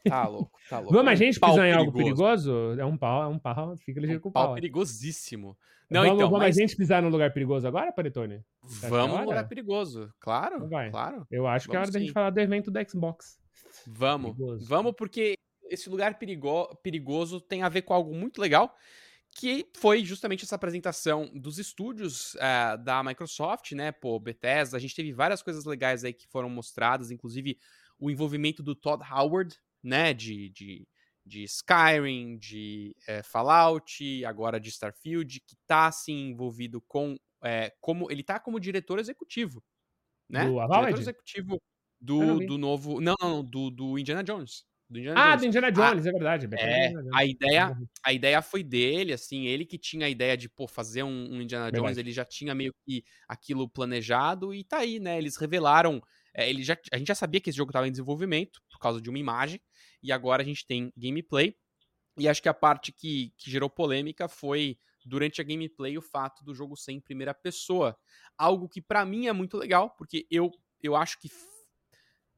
Tá louco, tá louco. Vamos a gente pisar em algo perigoso? É um pau, é um pau, fica ligeiro é um com o pau. pau. perigosíssimo. Não, vamos, então, vamos mas... a gente pisar num lugar perigoso agora, Panetone? Vamos num lugar perigoso, claro, então vai. claro. Eu acho vamos que é hora da gente falar do evento do Xbox. Vamos, perigoso. vamos porque esse lugar perigo perigoso tem a ver com algo muito legal, que foi justamente essa apresentação dos estúdios uh, da Microsoft, né, pô, Bethesda, a gente teve várias coisas legais aí que foram mostradas, inclusive o envolvimento do Todd Howard, né, de, de, de Skyrim, de é, Fallout, agora de Starfield, que tá, assim, envolvido com, é, como, ele tá como diretor executivo, né, do diretor executivo do, do novo. Não, não, do, do Indiana Jones. Do Indiana ah, Jones. do Indiana Jones, a, é verdade. É, a ideia, a ideia foi dele, assim, ele que tinha a ideia de, pô, fazer um, um Indiana verdade. Jones, ele já tinha meio que aquilo planejado e tá aí, né? Eles revelaram. É, ele já, a gente já sabia que esse jogo estava em desenvolvimento por causa de uma imagem, e agora a gente tem gameplay. E acho que a parte que, que gerou polêmica foi durante a gameplay o fato do jogo ser em primeira pessoa. Algo que para mim é muito legal, porque eu, eu acho que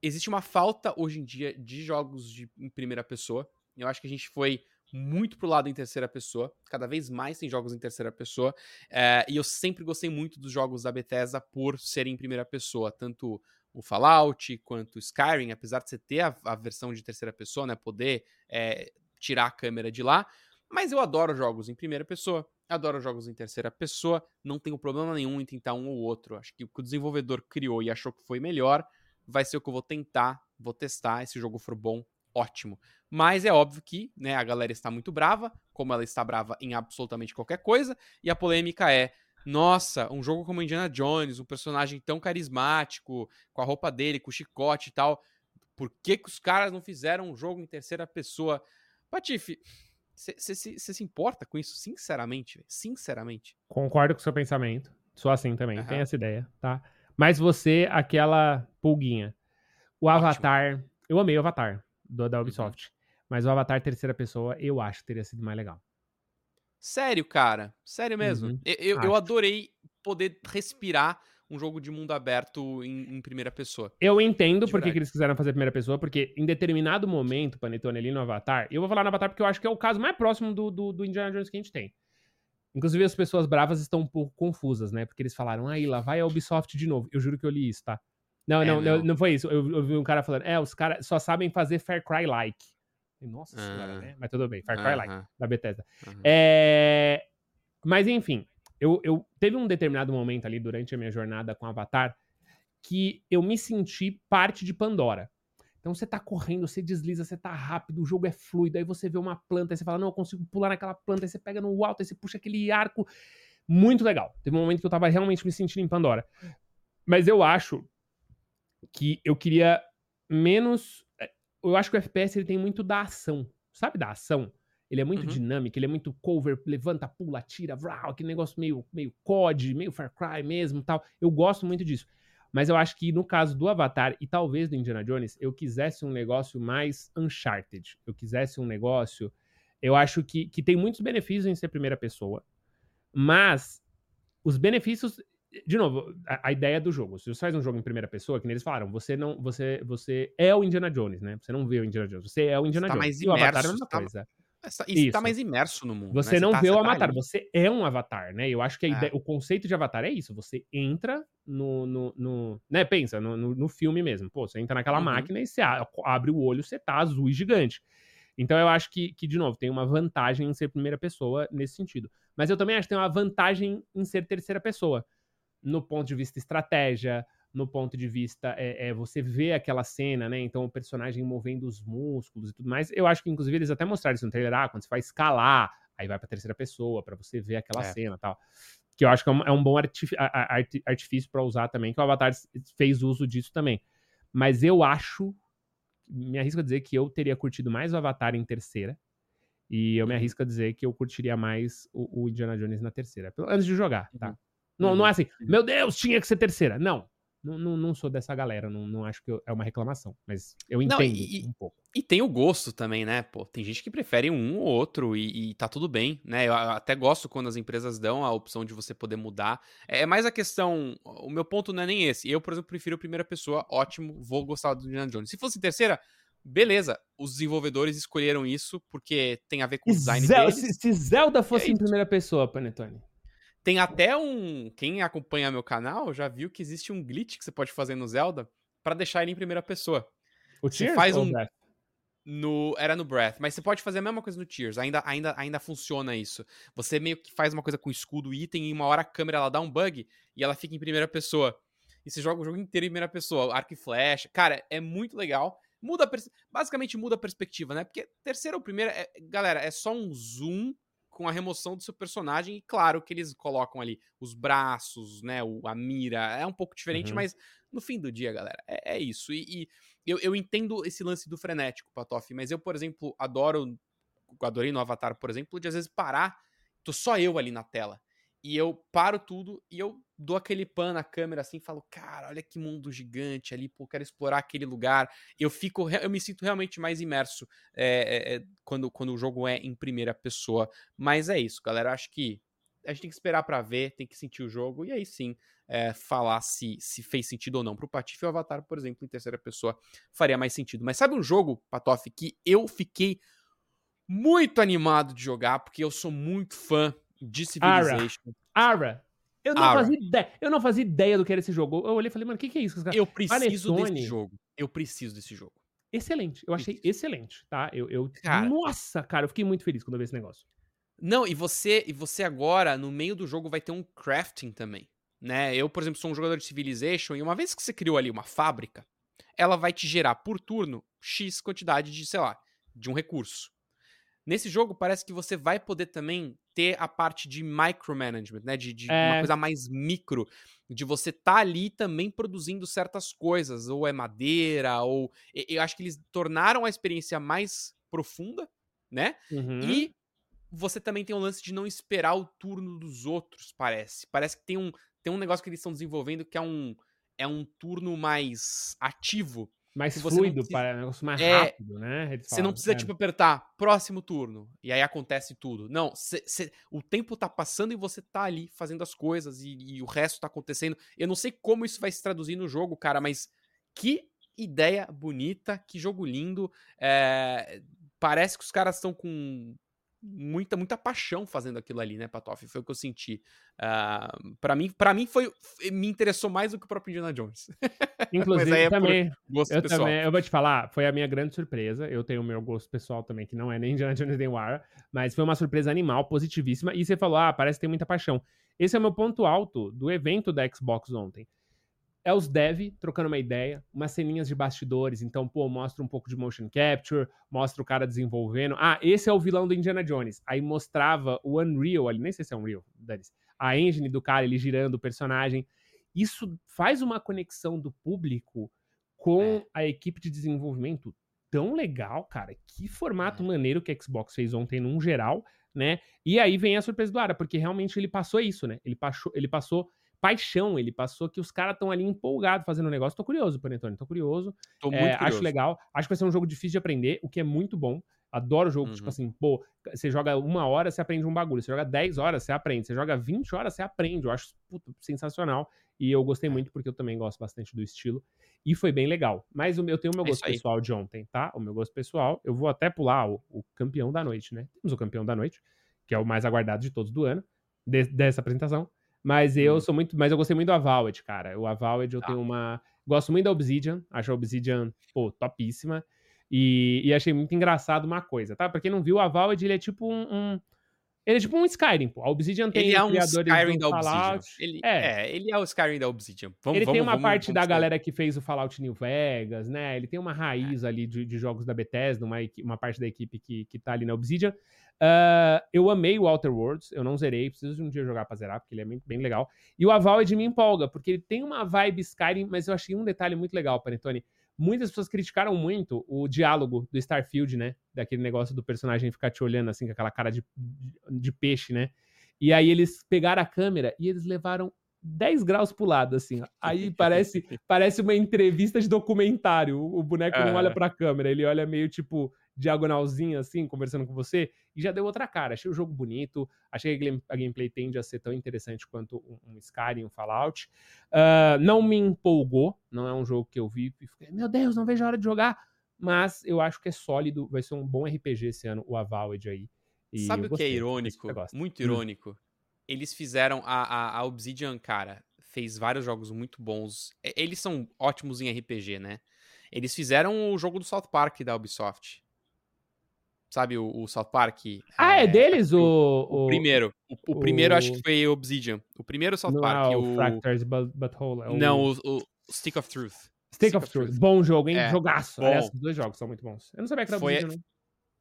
existe uma falta hoje em dia de jogos de, em primeira pessoa. Eu acho que a gente foi muito pro lado em terceira pessoa. Cada vez mais tem jogos em terceira pessoa. É, e eu sempre gostei muito dos jogos da Bethesda por serem em primeira pessoa. Tanto o Fallout quanto o Skyrim, apesar de você ter a, a versão de terceira pessoa, né? Poder é, tirar a câmera de lá. Mas eu adoro jogos em primeira pessoa. Adoro jogos em terceira pessoa. Não tenho problema nenhum em tentar um ou outro. Acho que o que o desenvolvedor criou e achou que foi melhor vai ser o que eu vou tentar, vou testar. Se o jogo for bom, ótimo. Mas é óbvio que né, a galera está muito brava, como ela está brava em absolutamente qualquer coisa, e a polêmica é. Nossa, um jogo como Indiana Jones, um personagem tão carismático, com a roupa dele, com o chicote e tal. Por que, que os caras não fizeram um jogo em terceira pessoa? Patife, você se importa com isso, sinceramente? Sinceramente. Concordo com o seu pensamento. Sou assim também, uhum. tenho essa ideia, tá? Mas você, aquela pulguinha. O Ótimo. Avatar. Eu amei o Avatar do, da uhum. Ubisoft. Mas o Avatar terceira pessoa, eu acho que teria sido mais legal. Sério, cara? Sério mesmo? Uhum. Eu, eu adorei poder respirar um jogo de mundo aberto em, em primeira pessoa. Eu entendo por que eles quiseram fazer primeira pessoa, porque em determinado momento, Panetone, ali no Avatar, eu vou falar no Avatar porque eu acho que é o caso mais próximo do, do, do Indiana Jones que a gente tem. Inclusive, as pessoas bravas estão um pouco confusas, né? Porque eles falaram, aí lá vai a Ubisoft de novo. Eu juro que eu li isso, tá? Não, é, não, não, não, foi isso. Eu, eu, vi um cara falando, é, os caras só sabem fazer Far Cry-like. Nossa senhora, né? Mas tudo bem, Far Cry-like, da Bethesda. É... Mas enfim, eu, eu teve um determinado momento ali durante a minha jornada com Avatar que eu me senti parte de Pandora. Então você tá correndo, você desliza, você tá rápido, o jogo é fluido, aí você vê uma planta, aí você fala, não, eu consigo pular naquela planta, aí você pega no alto, aí você puxa aquele arco. Muito legal. Teve um momento que eu tava realmente me sentindo em Pandora. Mas eu acho que eu queria menos. Eh, eu acho que o FPS ele tem muito da ação. Sabe da ação? Ele é muito uhum. dinâmico, ele é muito cover, levanta, pula, tira, vrau, aquele negócio meio, meio COD, meio Far Cry mesmo tal. Eu gosto muito disso. Mas eu acho que no caso do Avatar e talvez do Indiana Jones, eu quisesse um negócio mais Uncharted. Eu quisesse um negócio Eu acho que, que tem muitos benefícios em ser primeira pessoa, mas os benefícios. De novo, a, a, ideia do jogo. Se você faz um jogo em primeira pessoa, que eles falaram, você não. Você, você é o Indiana Jones, né? Você não vê o Indiana Jones. Você é o Indiana você tá Jones. Mais imerso, e o Avatar é uma tá, coisa. Isso, isso tá mais imerso no mundo. Você né? não tá, vê o Avatar, você é um Avatar, né? Eu acho que É. ideia, o conceito de Avatar é isso. Você entra no. no, no né? Pensa, no, no, no filme mesmo. Pô, você entra naquela Uhum. máquina e você abre o olho, você tá azul e gigante. Então eu acho que, que, de novo, tem uma vantagem em ser primeira pessoa nesse sentido. Mas eu também acho que tem uma vantagem em ser terceira pessoa. No ponto de vista estratégia, no ponto de vista é, é, você vê aquela cena, né? Então o personagem movendo os músculos e tudo mais. Eu acho que, inclusive, eles até mostraram isso no trailer. Ah, quando você vai escalar, aí vai pra terceira pessoa, pra você ver aquela É. cena e tal. Que eu acho que é um, é um bom artif- artifício pra usar também, que o Avatar fez uso disso também. Mas eu acho, me arrisco a dizer que eu teria curtido mais o Avatar em terceira. E eu me Uhum. arrisco a dizer que eu curtiria mais o, o Indiana Jones na terceira. Antes de jogar, tá? Uhum. Não, não Uhum. é assim, meu Deus, tinha que ser terceira. Não. Não, não, não sou dessa galera, não, não acho que eu- é uma reclamação. Mas eu Não, entendo e- um pouco. E tem o gosto também, né? Pô, tem gente que prefere um ou outro e, e tá tudo bem, né? Eu até gosto quando as empresas dão a opção de você poder mudar. É mais a questão. O meu ponto não é nem esse. Eu, por exemplo, prefiro a primeira pessoa, ótimo, vou gostar do Indiana Jones. Se fosse terceira, beleza. Os desenvolvedores escolheram isso porque tem a ver com o design Zel- deles. se, se Zelda fosse é em primeira pessoa, Panetone. Tem até um. Quem acompanha meu canal já viu que existe um glitch que você pode fazer no Zelda pra deixar ele em primeira pessoa. O Você Tears faz ou um- Breath? No, era no Breath, mas você pode fazer a mesma coisa no Tears, ainda, ainda, ainda funciona isso. Você meio que faz uma coisa com escudo e item e uma hora a câmera ela dá um bug e ela fica em primeira pessoa. E você joga o jogo inteiro em primeira pessoa, arco e flecha. Cara, é muito legal. Muda basicamente muda a perspectiva, né? Porque terceira ou primeira, é- galera, é só um zoom com a remoção do seu personagem e claro que eles colocam ali os braços, né, o, a mira, é um pouco diferente, Uhum. mas no fim do dia, galera, é, é isso. E, e eu, eu entendo esse lance do frenético, Patoff, mas eu, por exemplo, adoro, adorei no Avatar, por exemplo, de às vezes parar, tô só eu ali na tela. E eu paro tudo e eu dou aquele pan na câmera assim, falo, cara, olha que mundo gigante ali, pô, quero explorar aquele lugar. Eu fico, eu me sinto realmente mais imerso é, é, quando, quando o jogo é em primeira pessoa. Mas é isso, galera. Acho que a gente tem que esperar pra ver, tem que sentir o jogo e aí sim é, falar se, se fez sentido ou não. Pro Patife o Avatar, por exemplo, em terceira pessoa faria mais sentido. Mas sabe um jogo, Patoff, que eu fiquei muito animado de jogar, porque eu sou muito fã de Civilization. Ara. Eu não, Ara. Fazia ideia, eu não fazia ideia do que era esse jogo. Eu olhei e falei, mano, o que, que é isso? Eu preciso Panetone. desse jogo. Eu preciso desse jogo. Excelente. Eu achei Isso. excelente, tá? Eu, eu- Cara. Nossa, cara, eu fiquei muito feliz quando eu vi esse negócio. Não, e você, e você agora, no meio do jogo, vai ter um crafting também. Né? Eu, por exemplo, sou um jogador de Civilization, e uma vez que você criou ali uma fábrica, ela vai te gerar por turno X quantidade de, sei lá, de um recurso. Nesse jogo, parece que você vai poder também ter a parte de micromanagement, né? De, de É. uma coisa mais micro, de você tá ali também produzindo certas coisas, ou é madeira, ou. Eu acho que eles tornaram a experiência mais profunda, né? Uhum. E você também tem o lance de não esperar o turno dos outros, parece. Parece que tem um, tem um negócio que eles estão desenvolvendo que é um, é um turno mais ativo. Mais fluido, precisa- para um negócio mais É, rápido, né? Eles Você não precisa, é. tipo, apertar próximo turno e aí acontece tudo. Não, cê- cê- o tempo tá passando e você tá ali fazendo as coisas e, e o resto tá acontecendo. Eu não sei como isso vai se traduzir no jogo, cara, mas que ideia bonita, que jogo lindo. É, parece que os caras estão com muita, muita paixão fazendo aquilo ali, né, Patoff? Foi o que eu senti. Ah, Pra mim, para mim foi me interessou mais do que o próprio Indiana Jones. (laughs) Inclusive, é também, Gosto eu pessoal. também, eu vou te falar, foi a minha grande surpresa. Eu tenho o meu gosto pessoal também, que não é nem Indiana Jones nem Wara, mas foi uma surpresa animal, positivíssima. E você falou, ah, parece que tem muita paixão. Esse é o meu ponto alto do evento da Xbox ontem. É os dev trocando uma ideia, umas ceninhas de bastidores. Então, pô, mostra um pouco de motion capture, mostra o cara desenvolvendo. Ah, esse é o vilão do Indiana Jones. Aí mostrava o Unreal ali, nem sei se é Unreal, dane-se. A engine do cara, ele girando o personagem. Isso faz uma conexão do público com É. a equipe de desenvolvimento tão legal, cara. Que formato É. maneiro que a Xbox fez ontem, num geral, né? E aí vem a surpresa do Ara, porque realmente ele passou isso, né? Ele passou, ele passou paixão, ele passou que os caras estão ali empolgados fazendo o negócio. Tô curioso, Panetone, tô curioso. Tô muito É, curioso. acho legal. Acho que vai ser um jogo difícil de aprender, o que é muito bom. Adoro jogo, tipo Uhum. tipo assim, pô, você joga uma hora, você aprende um bagulho. Você joga 10 horas, você aprende. Você joga 20 horas, você aprende. Eu acho puta, sensacional. E eu gostei É. muito porque eu também gosto bastante do estilo. E foi bem legal. Mas o meu- eu tenho o meu É gosto pessoal de ontem, tá? O meu gosto pessoal. Eu vou até pular o, o campeão da noite, né? Temos o campeão da noite, que é o mais aguardado de todos do ano, de- dessa apresentação. Mas eu Hum. sou muito. Mas eu gostei muito do Avowed, cara. O Avowed eu Tá. tenho uma. Gosto muito da Obsidian. Acho a Obsidian, pô, topíssima. E, e achei muito engraçado uma coisa, tá? Pra quem não viu, o Avowed, ele é tipo um. um- ele é tipo um Skyrim, pô. A Obsidian tem Ele é um Skyrim da Obsidian. Ele, é. é. ele é o Skyrim da Obsidian. Vamos, ele tem vamos- uma vamos- parte da galera que fez o Fallout New Vegas, né? Ele tem uma É. raiz ali de, de jogos da Bethesda, uma, uma parte da equipe que, que tá ali na Obsidian. Ah, eu amei o Outer Worlds, eu não zerei, preciso de um dia jogar pra zerar, porque ele é bem, bem legal. E o Avowed me empolga, porque ele tem uma vibe Skyrim, mas eu achei um detalhe muito legal, Panetone. Muitas pessoas criticaram muito o diálogo do Starfield, né? Daquele negócio do personagem ficar te olhando assim com aquela cara de, de, de peixe, né? E aí eles pegaram a câmera e eles levaram 10 graus pro lado, assim. ó. Aí (laughs) parece, parece uma entrevista de documentário. O, boneco não olha pra câmera, ele olha meio tipo diagonalzinho, assim, conversando com você, e já deu outra cara. Achei o jogo bonito, achei que a game- a gameplay tende a ser tão interessante quanto um, um Skyrim, um Fallout. Ah, não me empolgou, não é um jogo que eu vi e fiquei, meu Deus, não vejo a hora de jogar. Mas eu acho que é sólido, vai ser um bom RPG esse ano, o Avowed aí. E Sabe o que é irônico? Muito Hum. irônico. Eles fizeram. A, a, a Obsidian, cara, fez vários jogos muito bons. Eles são ótimos em RPG, né? Eles fizeram o jogo do South Park da Ubisoft. Sabe o, o South Park? Ah, é, deles o, O, o primeiro. O, primeiro acho que foi Obsidian. O primeiro South Não Park. é o o... Fractures But- Butthole. É o Não, o, Stick of Truth. Stick of Truth. Bom jogo, hein? É, Jogaço. bom. Aliás, os dois jogos são muito bons. Eu não sabia que era Foi- Obsidian, não.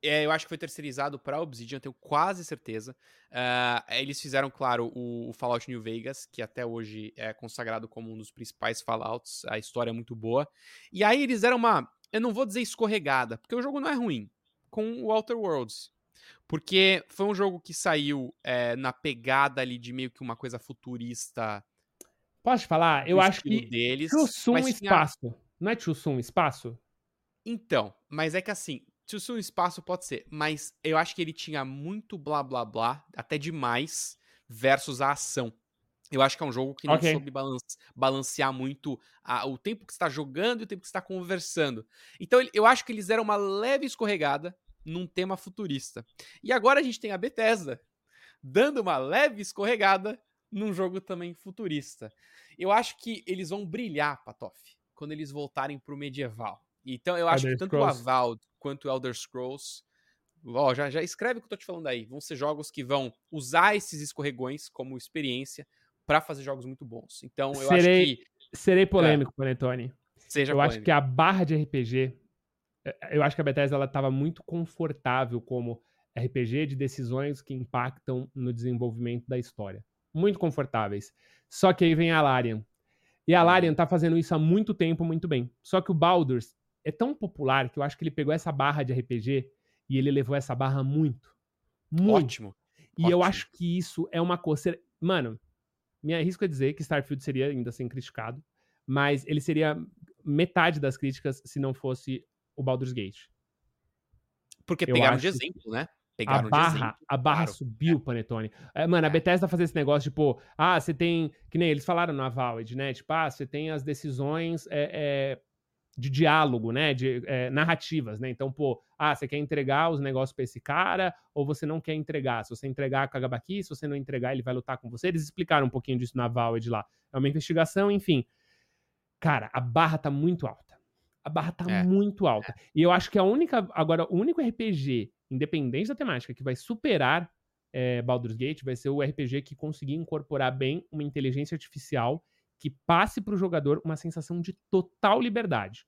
É, eu acho que foi terceirizado pra Obsidian, tenho quase certeza. Ah, eles fizeram, claro, o, o Fallout New Vegas, que até hoje é consagrado como um dos principais Fallouts. A história é muito boa. E aí eles deram uma. Eu não vou dizer escorregada, porque o jogo não é ruim. Com o Outer Worlds. Porque foi um jogo que saiu é, na pegada ali de meio que uma coisa futurista. Posso te falar? Eu acho que deles. Tinha- Espaço. Não é Chussum Espaço? Então, mas é que assim, Soon Espaço pode ser, mas eu acho que ele tinha muito blá blá blá, até demais, versus a ação. Eu acho que é um jogo que não Ok. soube balance- balancear muito a- o tempo que está jogando e o tempo que está conversando. Então, eu acho que eles deram uma leve escorregada num tema futurista. E agora a gente tem a Bethesda dando uma leve escorregada num jogo também futurista. Eu acho que eles vão brilhar, Patoff, quando eles voltarem pro medieval. Então eu acho Elder que tanto Scrolls. o Avowed quanto o Elder Scrolls, ó, já, já escreve o que eu tô te falando aí, vão ser jogos que vão usar esses escorregões como experiência pra fazer jogos muito bons. Então eu Serei- acho que Serei polêmico, Panetone. seja eu acho polêmico. que a barra de RPG. eh, Eu acho que a Bethesda ela estava muito confortável como RPG de decisões que impactam no desenvolvimento da história. Muito confortáveis. Só que aí vem a Larian. E a. Larian tá fazendo isso há muito tempo, muito bem. Só que o Baldur's é tão popular que eu acho que ele pegou essa barra de RPG e ele levou essa barra muito. Muito. Ótimo. E eu ótimo. acho que isso é uma coisa. Mano, me arrisco a dizer que Starfield seria ainda assim criticado, mas ele seria metade das críticas se não fosse o Baldur's Gate. Porque eu pegaram de exemplo, né? A Pegaram de barra, exemplo. a barra claro. subiu, Panetone. É, mano, a É. Bethesda fazer esse negócio, tipo, ah, você tem. Que nem eles falaram no Avowed, né? Tipo, ah, você tem as decisões é, é, de diálogo, né? De é, narrativas, né? Então, pô, ah, você quer entregar os negócios pra esse cara ou você não quer entregar? Se você entregar, caga aqui, se você não entregar, ele vai lutar com você. Eles explicaram um pouquinho disso na Avowed lá. É uma investigação, enfim. Cara, a barra tá muito alta. A barra tá É, muito alta. E eu acho que a única. Agora, o único RPG, independente da temática, que vai superar é, Baldur's Gate vai ser o RPG que conseguir incorporar bem uma inteligência artificial que passe pro jogador uma sensação de total liberdade.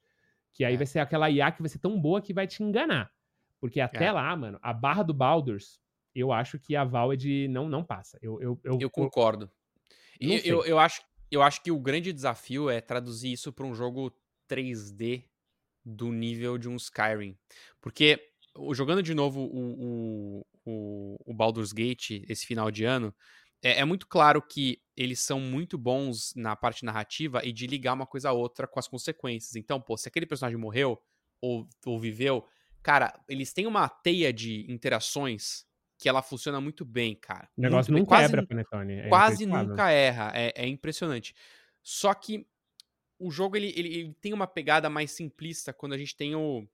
Que aí É. vai ser aquela IA que vai ser tão boa que vai te enganar. Porque até É. lá, mano, a barra do Baldur's, eu acho que a Valve não, não passa. Eu, eu, eu, Eu concordo. Eu, eu, eu acho, eu acho que o grande desafio é traduzir isso para um jogo 3D do nível de um Skyrim. Porque o- jogando de novo o, o, o, o Baldur's Gate esse final de ano, é, é muito claro que eles são muito bons na parte narrativa e de ligar uma coisa a outra com as consequências. Então, pô, se aquele personagem morreu ou, ou viveu, Cara, eles têm uma teia de interações que ela funciona muito bem, cara. O negócio muito não bem. quebra, quase, Panetone. É quase nunca erra. É, é impressionante. Só que o jogo ele, ele, ele tem uma pegada mais simplista quando a gente tem o.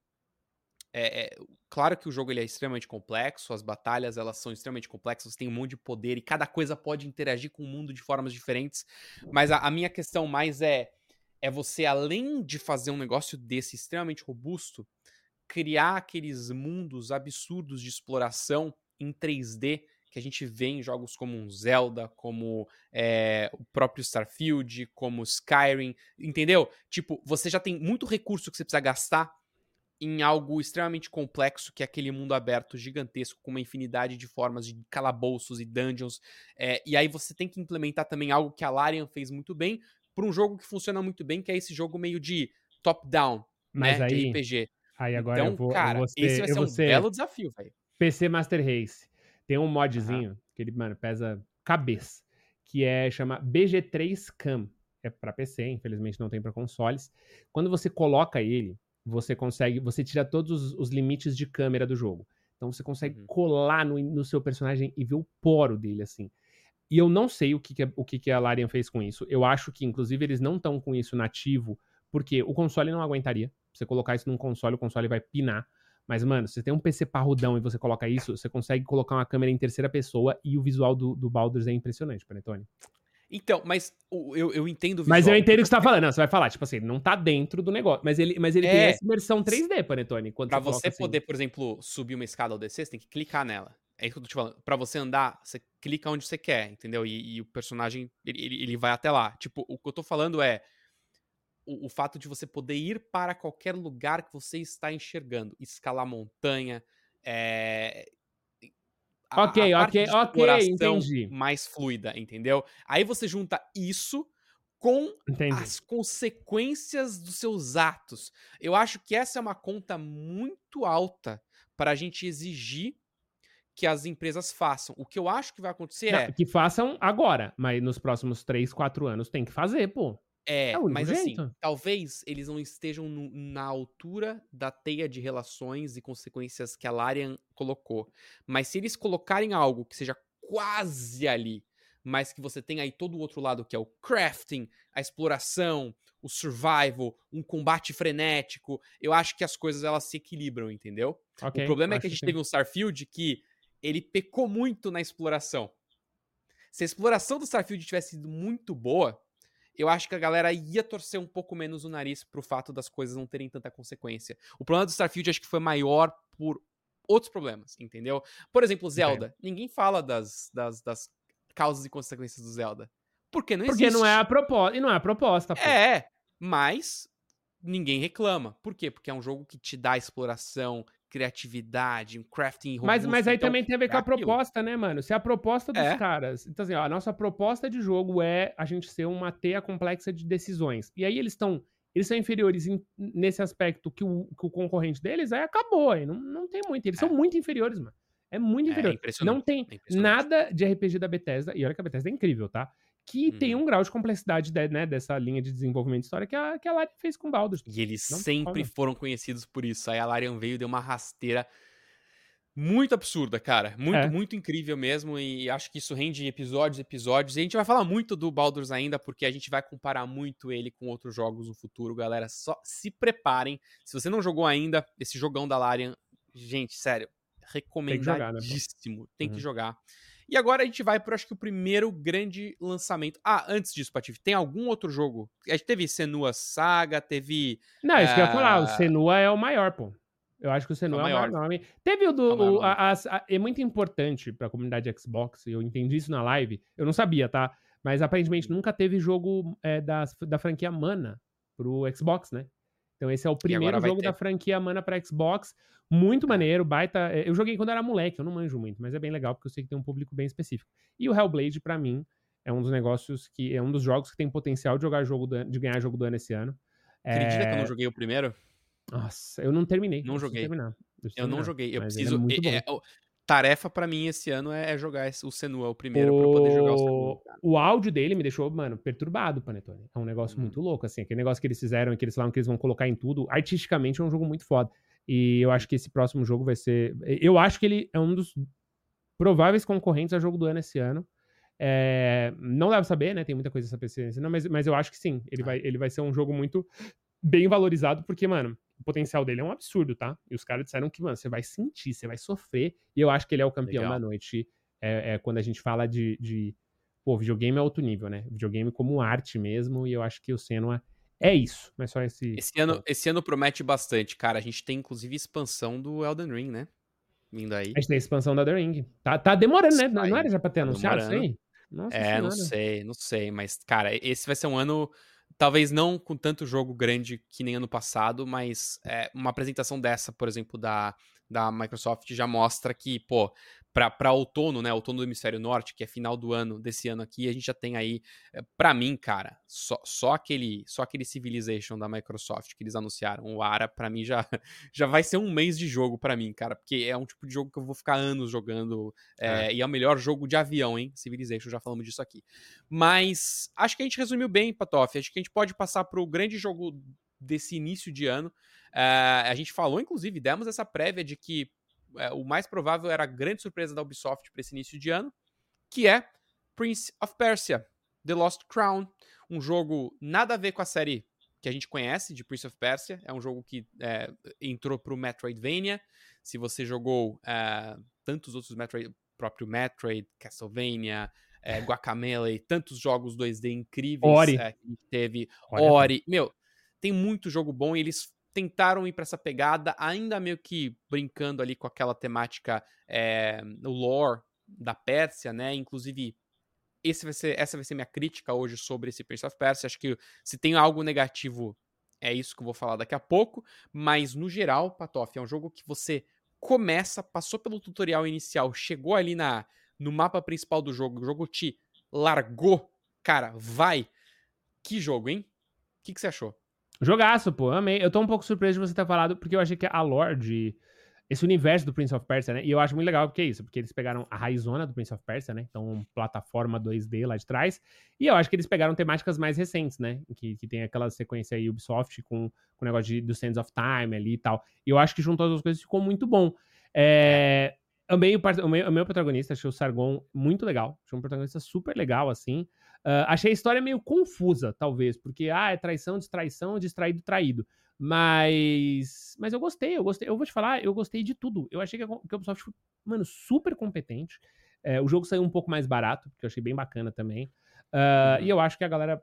É, é, claro que o jogo ele é extremamente complexo, as batalhas elas são extremamente complexas, tem um monte de poder e cada coisa pode interagir com o mundo de formas diferentes. Mas a, a minha questão mais é é você além de fazer um negócio desse extremamente robusto, criar aqueles mundos absurdos de exploração em 3D que a gente vê em jogos como um Zelda, como é, o próprio Starfield, como Skyrim, entendeu? Tipo, você já tem muito recurso que você precisa gastar em algo extremamente complexo, que é aquele mundo aberto gigantesco, com uma infinidade de formas de calabouços e dungeons. É, e aí você tem que implementar também algo que a Larian fez muito bem, para um jogo que funciona muito bem, que é esse jogo meio de top-down, né? aí, de RPG. aí agora então, eu vou, cara, eu vou ser, esse vai ser um ser belo desafio, velho. PC Master Race. Tem um modzinho que ele, mano, pesa cabeça, que é chama BG3 Cam. É para PC, infelizmente não tem para consoles. Quando você coloca ele, você consegue, você tira todos os, os limites de câmera do jogo. Então você consegue Uhum. colar no, no seu personagem e ver o poro dele assim. E eu não sei o que, que, a- o que, que a Larian fez com isso. Eu acho que, inclusive, eles não estão com isso nativo, porque o console não aguentaria. Você colocar isso num console, o console vai pinar. Mas, mano, se você tem um PC parrudão e você coloca isso, você consegue colocar uma câmera em terceira pessoa e o visual do, do Baldur's é impressionante, Panetone. Então, mas eu, eu entendo o Mas eu visual. entendo o que você tá falando. Não, você vai falar, tipo assim, não tá dentro do negócio. Mas ele, mas ele tem É. essa imersão 3D, Panetone. Pra você você assim. poder, por exemplo, subir uma escada ou descer, você tem que clicar nela. É isso que eu tô te falando. Pra você andar, você clica onde você quer, entendeu? E, e o personagem, ele, ele, ele vai até lá. Tipo, o que eu tô falando é o, o fato de você poder ir para qualquer lugar que você está enxergando. Escalar montanha, é... a- Ok, a ok, ok, entendi. mais fluida, entendeu? Aí você junta isso com Entendi. as consequências dos seus atos. Eu acho que essa é uma conta muito alta para a gente exigir que as empresas façam. O que eu acho que vai acontecer Não, é, que façam agora, mas nos próximos 3, 4 anos tem que fazer, pô. É, é mas assim, jeito. talvez eles não estejam no- na altura da teia de relações e consequências que a Larian colocou. Mas se eles colocarem algo que seja quase ali, mas que você tem aí todo o outro lado, que é o crafting, a exploração, o survival, um combate frenético, eu acho que as coisas elas se equilibram, entendeu? Ok, o problema é que a gente sim. teve um Starfield que ele pecou muito na exploração. Se a exploração do Starfield tivesse sido muito boa, eu acho que a galera ia torcer um pouco menos o nariz pro fato das coisas não terem tanta consequência. O problema do Starfield acho que foi maior por outros problemas, entendeu? Por exemplo, Zelda. Ninguém fala das, das, das causas e consequências do Zelda. Porque não Porque existe. não é a proposta. E não é a proposta, pô. É, mas ninguém reclama. Por quê? Porque é um jogo que te dá exploração, criatividade, um crafting Mas, robusto, mas aí então também tem a ver é com a proposta, né, mano? Se a proposta dos É. caras. Então, assim, ó, a nossa proposta de jogo é a gente ser uma teia complexa de decisões. E aí eles estão. Eles são inferiores em- nesse aspecto que o, que o concorrente deles aí acabou. Aí não, não tem muito. Eles É. são muito inferiores, mano. É muito É inferior. impressionante. Não tem é nada de RPG da Bethesda. E olha que a Bethesda é incrível, tá? Que tem Uhum. um grau de complexidade de- né, dessa linha de desenvolvimento de história que a, que a Larian fez com Baldur's. E eles Não sempre fala. foram conhecidos por isso. Aí a Larian veio e deu uma rasteira muito absurda, cara. Muito, É. muito incrível mesmo. E acho que isso rende episódios, episódios. E a gente vai falar muito do Baldur's ainda, porque a gente vai comparar muito ele com outros jogos no futuro, galera. Só se preparem. Se você não jogou ainda, esse jogão da Larian, gente, sério, jogar, né, recomendadíssimo. Tem que Uhum. jogar. E agora a gente vai pro, acho que o primeiro grande lançamento. Ah, antes disso, Patife, tem algum outro jogo? A gente teve Senua Saga, teve Não, isso que eu ia falar. O Ah. Senua é o maior, pô. Eu acho que o Senua é o maior, maior. nome. Teve o do. É o o- a- as- a- é muito importante pra comunidade Xbox, eu entendi isso na live. Eu não sabia, tá? Mas aparentemente Hum. nunca teve jogo é, da, da franquia Mana pro Xbox, né? Então esse é o primeiro jogo ter. da franquia Mana pra Xbox. Muito maneiro, baita. é, Eu joguei quando era moleque, eu não manjo muito, mas é bem legal porque eu sei que tem um público bem específico. E o Hellblade, pra mim, é um dos negócios que. É um dos jogos que tem potencial de jogar jogo do de ganhar jogo do ano esse ano. Acredita que eu É, não joguei o primeiro? nossa, eu não terminei. Não joguei. terminar, Eu não joguei. Eu ele preciso. É é- é- o- tarefa pra mim esse ano é, é jogar o Senua, o primeiro, pra eu poder jogar o cara. O áudio dele me deixou, mano, perturbado, Panetone. É um negócio Uhum. muito louco, assim. Aquele negócio que eles fizeram, que eles falaram que eles vão colocar em tudo. Artisticamente é um jogo muito foda. E eu acho que esse próximo jogo vai ser. Eu acho que ele é um dos prováveis concorrentes a jogo do ano esse ano. É, não dá pra saber, né? Tem muita coisa essa PC, não, mas, mas eu acho que sim. Ele, vai, ele vai ser um jogo muito bem valorizado, porque, mano, o potencial dele é um absurdo, tá? E os caras disseram que, mano, você vai sentir, você vai sofrer. E eu acho que ele é o campeão Legal. da noite. É, é, quando a gente fala de, de. Pô, videogame é outro nível, né? Videogame como arte mesmo. E eu acho que o Senua é isso. Mas só esse. Esse ano, esse ano promete bastante, cara. A gente tem, inclusive, expansão do Elden Ring, né? Vindo aí. A gente tem expansão do Elden Ring. Tá, tá demorando, né? Não, era já pra ter tá anunciado isso aí? Nossa é, senhora. não sei, não sei. Mas, cara, esse vai ser um ano talvez não com tanto jogo grande que nem ano passado, mas é, uma apresentação dessa, por exemplo, da, da Microsoft já mostra que, pô, para outono, né? Outono do hemisfério norte, que é final do ano desse ano aqui, a gente já tem aí, eh, para mim, cara, só, só aquele só aquele Civilization da Microsoft que eles anunciaram, o Ara, para mim já (laughs) já vai ser um mês de jogo para mim, cara, porque é um tipo de jogo que eu vou ficar anos jogando é. É, e é o melhor jogo de avião, hein? Civilization, já falamos disso aqui. Mas acho que a gente resumiu bem, Patoff. Acho que a gente pode passar pro grande jogo desse início de ano. Uh, a gente falou, inclusive, demos essa prévia de que é, o mais provável era a grande surpresa da Ubisoft para esse início de ano, que é Prince of Persia, The Lost Crown, um jogo nada a ver com a série que a gente conhece de Prince of Persia, é um jogo que é, entrou para o Metroidvania. Se você jogou é, tantos outros Metroid, próprio Metroid, Castlevania, é, Guacamele, (laughs) tantos jogos 2D incríveis Ori. É, que teve, Ori. Ori. Meu, tem muito jogo bom e eles tentaram ir para essa pegada, ainda meio que brincando ali com aquela temática, é, o lore da Pérsia, né? Inclusive, esse vai ser, essa vai ser minha crítica hoje sobre esse Prince of Persia. Acho que se tem algo negativo, é isso que eu vou falar daqui a pouco. Mas, no geral, Patoff, é um jogo que você começa, passou pelo tutorial inicial, chegou ali na, no mapa principal do jogo, o jogo te largou. Cara, vai! Que jogo, hein? O que, que você achou? Jogaço, pô, amei. Eu tô um pouco surpreso de você ter falado, porque eu achei que a lore de. Esse universo do Prince of Persia, né? E eu acho muito legal porque é isso, porque eles pegaram a raizona do Prince of Persia, né? Então, plataforma 2D lá de trás. E eu acho que eles pegaram temáticas mais recentes, né? Que, que tem aquela sequência aí Ubisoft com, com o negócio de, do Sands of Time ali e tal. E eu acho que juntou as duas coisas ficou muito bom. É, amei o, meu protagonista, achei o Sargon muito legal. Achei um protagonista super legal, assim. Uh, achei a história meio confusa, talvez, porque, ah, é traição, distraição, distraído, traído. Mas. Mas eu gostei, eu gostei. Eu vou te falar, eu gostei de tudo. Eu achei que que a Ubisoft foi, mano, super competente. É, o jogo saiu um pouco mais barato, que eu achei bem bacana também. Uh. E eu acho que a galera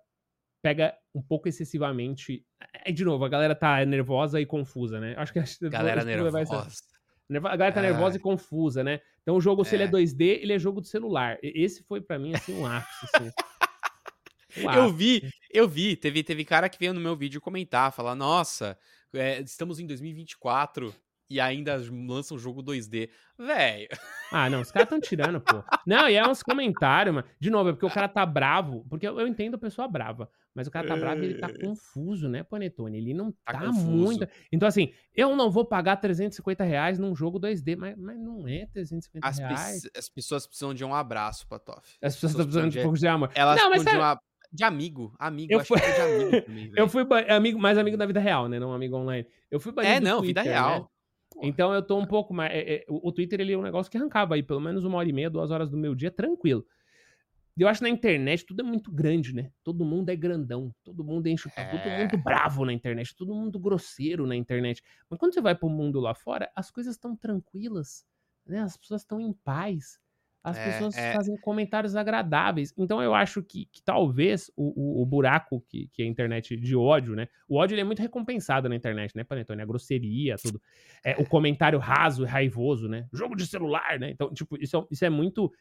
pega um pouco excessivamente. É, de novo, a galera tá nervosa e confusa, né? Acho que a galera nervosa. A galera tá nervosa e confusa, né? Então o jogo, é. se ele é 2D, ele é jogo de celular. Esse foi para mim, assim, um ápice, assim. Eu vi, eu vi. Teve, teve cara que veio no meu vídeo comentar, falar: Nossa, é, estamos em 2024 e ainda lançam um jogo 2D. Velho. Ah, não, os caras estão tirando, pô. Não, e é uns comentários, mano. De novo, é porque o cara tá bravo. Porque eu, eu entendo a pessoa brava. Mas o cara tá bravo e ele tá é. confuso, né, Panetone? Ele não tá, tá muito. Então, assim, eu não vou pagar 350 reais num jogo 2D, mas, mas não é 350 as reais. As pessoas precisam de um abraço, Patoff. As, as pessoas, estão precisando de um pouco de amor. Elas não, mas precisam de uma de amigo. Amigo, eu fui... É de amigo (laughs) também, Eu fui amigo, mais amigo da vida real, né? Não amigo online. Eu fui banido É, não, Twitter, vida real. Né? Então eu tô um pouco mais. É, é, o Twitter ele é um negócio que arrancava aí pelo menos uma hora e meia, duas horas do meu dia, tranquilo. Eu acho que na internet tudo é muito grande, né? Todo mundo é grandão, todo mundo enche o é... todo mundo bravo na internet, todo mundo grosseiro na internet. Mas quando você vai pro mundo lá fora, as coisas estão tranquilas, né? As pessoas estão em paz. As é, pessoas é... fazem comentários agradáveis. Então eu acho que, que talvez o, o, o, buraco que, que a internet de ódio, né? O ódio é muito recompensado na internet, né, Panetone? A grosseria, tudo. É, o comentário raso e raivoso, né? Jogo de celular, né? Então, tipo, isso é, isso é muito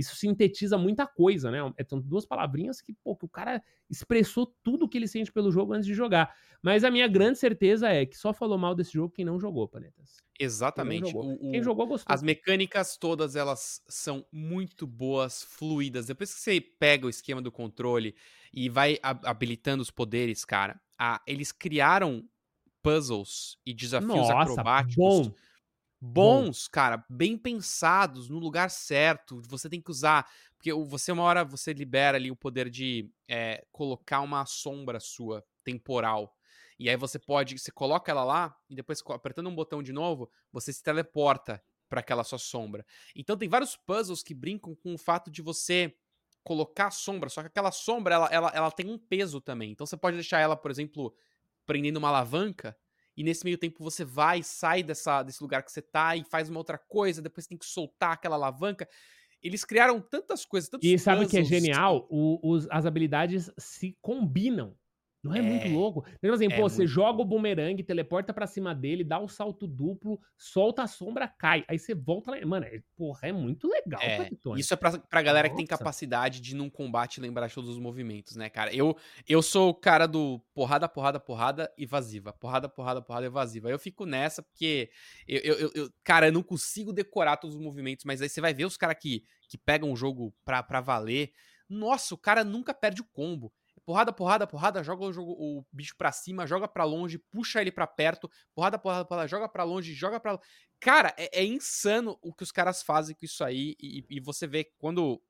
isso sintetiza muita coisa, né? É, são duas palavrinhas que, pô, que o cara expressou tudo que ele sente pelo jogo antes de jogar. Mas a minha grande certeza é que só falou mal desse jogo quem não jogou, Panetas. Exatamente. Quem jogou, o, quem jogou gostou. As mecânicas todas, elas são muito boas, fluídas. Depois que você pega o esquema do controle e vai habilitando os poderes, cara, a, eles criaram puzzles e desafios Nossa, acrobáticos. Bom bons, Bom. cara, bem pensados, no lugar certo. Você tem que usar. Porque você, uma hora, você libera ali o poder de é, colocar uma sombra sua, temporal. E aí você pode, você coloca ela lá e depois apertando um botão de novo, você se teleporta para aquela sua sombra. Então tem vários puzzles que brincam com o fato de você colocar a sombra, só que aquela sombra ela, ela, ela tem um peso também. Então você pode deixar ela, por exemplo, prendendo uma alavanca e nesse meio tempo você vai e sai dessa, desse lugar que você tá e faz uma outra coisa, depois tem que soltar aquela alavanca. Eles criaram tantas coisas, tantos E sabe o que é genial? O, os, as habilidades se combinam. Não é, é, muito louco? Então, assim, é pô, você joga o bumerangue, teleporta pra cima dele, dá o salto duplo, solta a sombra, cai. Aí você volta lá. Mano, é, porra, é muito legal, é, Isso é pra, pra galera Nossa. que tem capacidade de, num combate, lembrar todos os movimentos, né, cara? Eu, eu sou o cara do porrada, porrada, porrada evasiva. Porrada, porrada, porrada evasiva. Eu fico nessa porque, eu, eu, eu, cara, eu não consigo decorar todos os movimentos, mas aí você vai ver os caras que, que pegam o jogo pra, pra valer. Nossa, o cara nunca perde o combo porrada, porrada, porrada, joga o, jogo, o bicho pra cima, joga pra longe, puxa ele pra perto, porrada, porrada, porrada, joga pra longe, joga pra. Cara, é, é insano o que os caras fazem com isso aí. E, e, você vê quando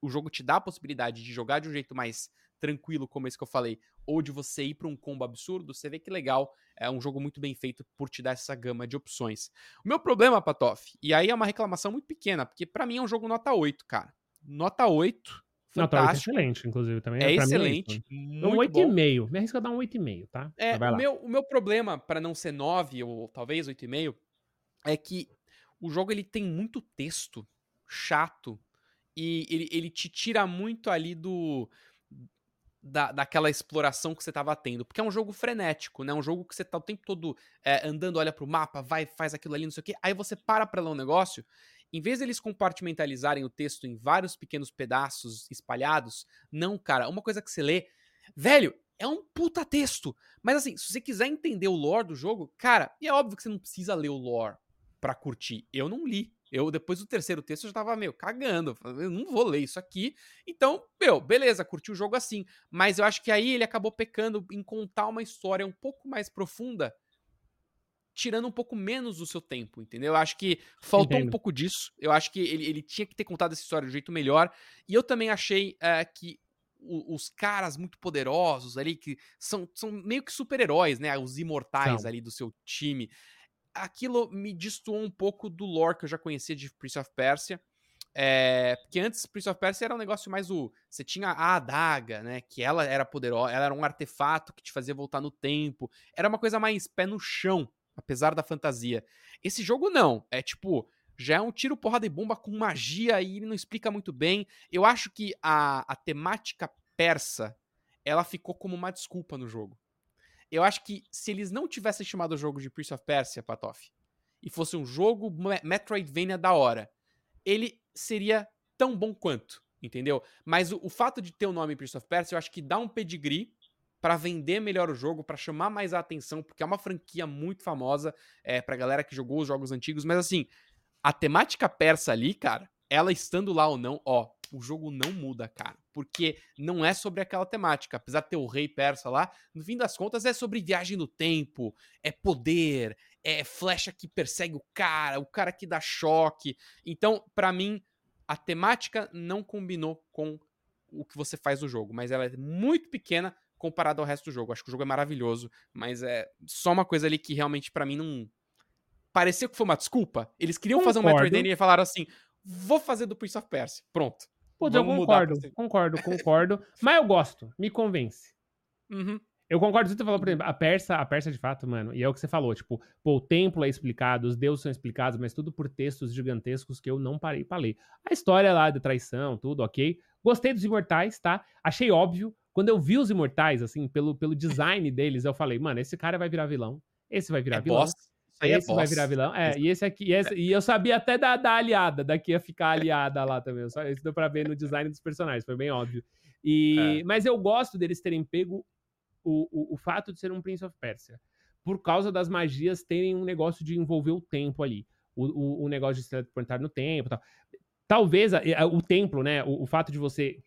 o jogo te dá a possibilidade de jogar de um jeito mais tranquilo, como esse que eu falei, ou de você ir pra um combo absurdo, você vê que legal. É um jogo muito bem feito por te dar essa gama de opções. O meu problema, Patoff, e aí é uma reclamação muito pequena, porque para mim é um jogo nota 8, cara. Nota 8 não, tá excelente, inclusive, também. É excelente. Mim é um 8,5. Me arrisca dar um 8,5, tá? É, o meu, o meu problema, para não ser 9 ou talvez 8,5, é que o jogo ele tem muito texto chato e ele, ele te tira muito ali do. Da, daquela exploração que você estava tendo. Porque é um jogo frenético, né? Um jogo que você tá o tempo todo é, andando, olha pro mapa, vai, faz aquilo ali, não sei o quê. Aí você para pra ler um negócio em vez deles compartimentalizarem o texto em vários pequenos pedaços espalhados, não, cara, uma coisa que você lê, velho, é um puta texto. Mas assim, se você quiser entender o lore do jogo, cara, e é óbvio que você não precisa ler o lore pra curtir. Eu não li. Eu, depois do terceiro texto, eu já tava, meu, cagando. Eu não vou ler isso aqui. Então, meu, beleza, curti o jogo assim. Mas eu acho que aí ele acabou pecando em contar uma história um pouco mais profunda tirando um pouco menos do seu tempo, entendeu? Eu acho que faltou Entendo. um pouco disso. Eu acho que ele, ele tinha que ter contado essa história de um jeito melhor. E eu também achei é, que o, os caras muito poderosos ali, que são, são meio que super-heróis, né? Os imortais ali do seu time. Aquilo me destoou um pouco do lore que eu já conhecia de Prince of Persia. É, porque antes Prince of Persia era um negócio mais o. Você tinha a adaga, né? Que ela era poderosa, ela era um artefato que te fazia voltar no tempo. Era uma coisa mais pé no chão apesar da fantasia. Esse jogo não, é tipo, já é um tiro, porrada e bomba com magia e ele não explica muito bem. Eu acho que a, a temática persa, ela ficou como uma desculpa no jogo. Eu acho que se eles não tivessem chamado o jogo de Prince of Persia, Patoff, e fosse um jogo Metroidvania da hora, ele seria tão bom quanto, entendeu? Mas o, o fato de ter o nome Prince of Persia, eu acho que dá um pedigree para vender melhor o jogo, para chamar mais a atenção, porque é uma franquia muito famosa é, pra galera que jogou os jogos antigos, mas assim, a temática persa ali, cara, ela estando lá ou não, ó, o jogo não muda, cara. Porque não é sobre aquela temática. Apesar de ter o rei persa lá, no fim das contas é sobre viagem no tempo, é poder, é flecha que persegue o cara, o cara que dá choque. Então, para mim, a temática não combinou com o que você faz no jogo, mas ela é muito pequena comparado ao resto do jogo. Acho que o jogo é maravilhoso, mas é só uma coisa ali que realmente para mim não pareceu que foi uma desculpa. Eles queriam concordo. fazer um Metroidvania e falaram assim: "Vou fazer do Prince of Persia". Pronto. Pô, eu concordo, concordo, concordo, (laughs) mas eu gosto, me convence. Uhum. Eu concordo com você falou, por exemplo, a Persa, a Persa de fato, mano, e é o que você falou, tipo, pô, o templo é explicado, os deuses são explicados, mas tudo por textos gigantescos que eu não parei para ler. A história lá de traição, tudo, ok. Gostei dos imortais, tá? Achei óbvio, quando eu vi os imortais, assim, pelo, pelo design deles, eu falei, mano, esse cara vai virar vilão. Esse vai virar é vilão. Boss. É esse é vai virar vilão. É, e esse aqui. E, esse, e, eu sabia até da, da aliada, daqui ia ficar aliada lá também. Só, isso deu pra ver no design dos personagens, foi bem óbvio. E, é. Mas eu gosto deles terem pego o, o, o, fato de ser um Prince of Persia. Por causa das magias terem um negócio de envolver o tempo ali. O, o, o negócio de se teleportar no tempo tal. Talvez a, a, o templo, né? O, o fato de você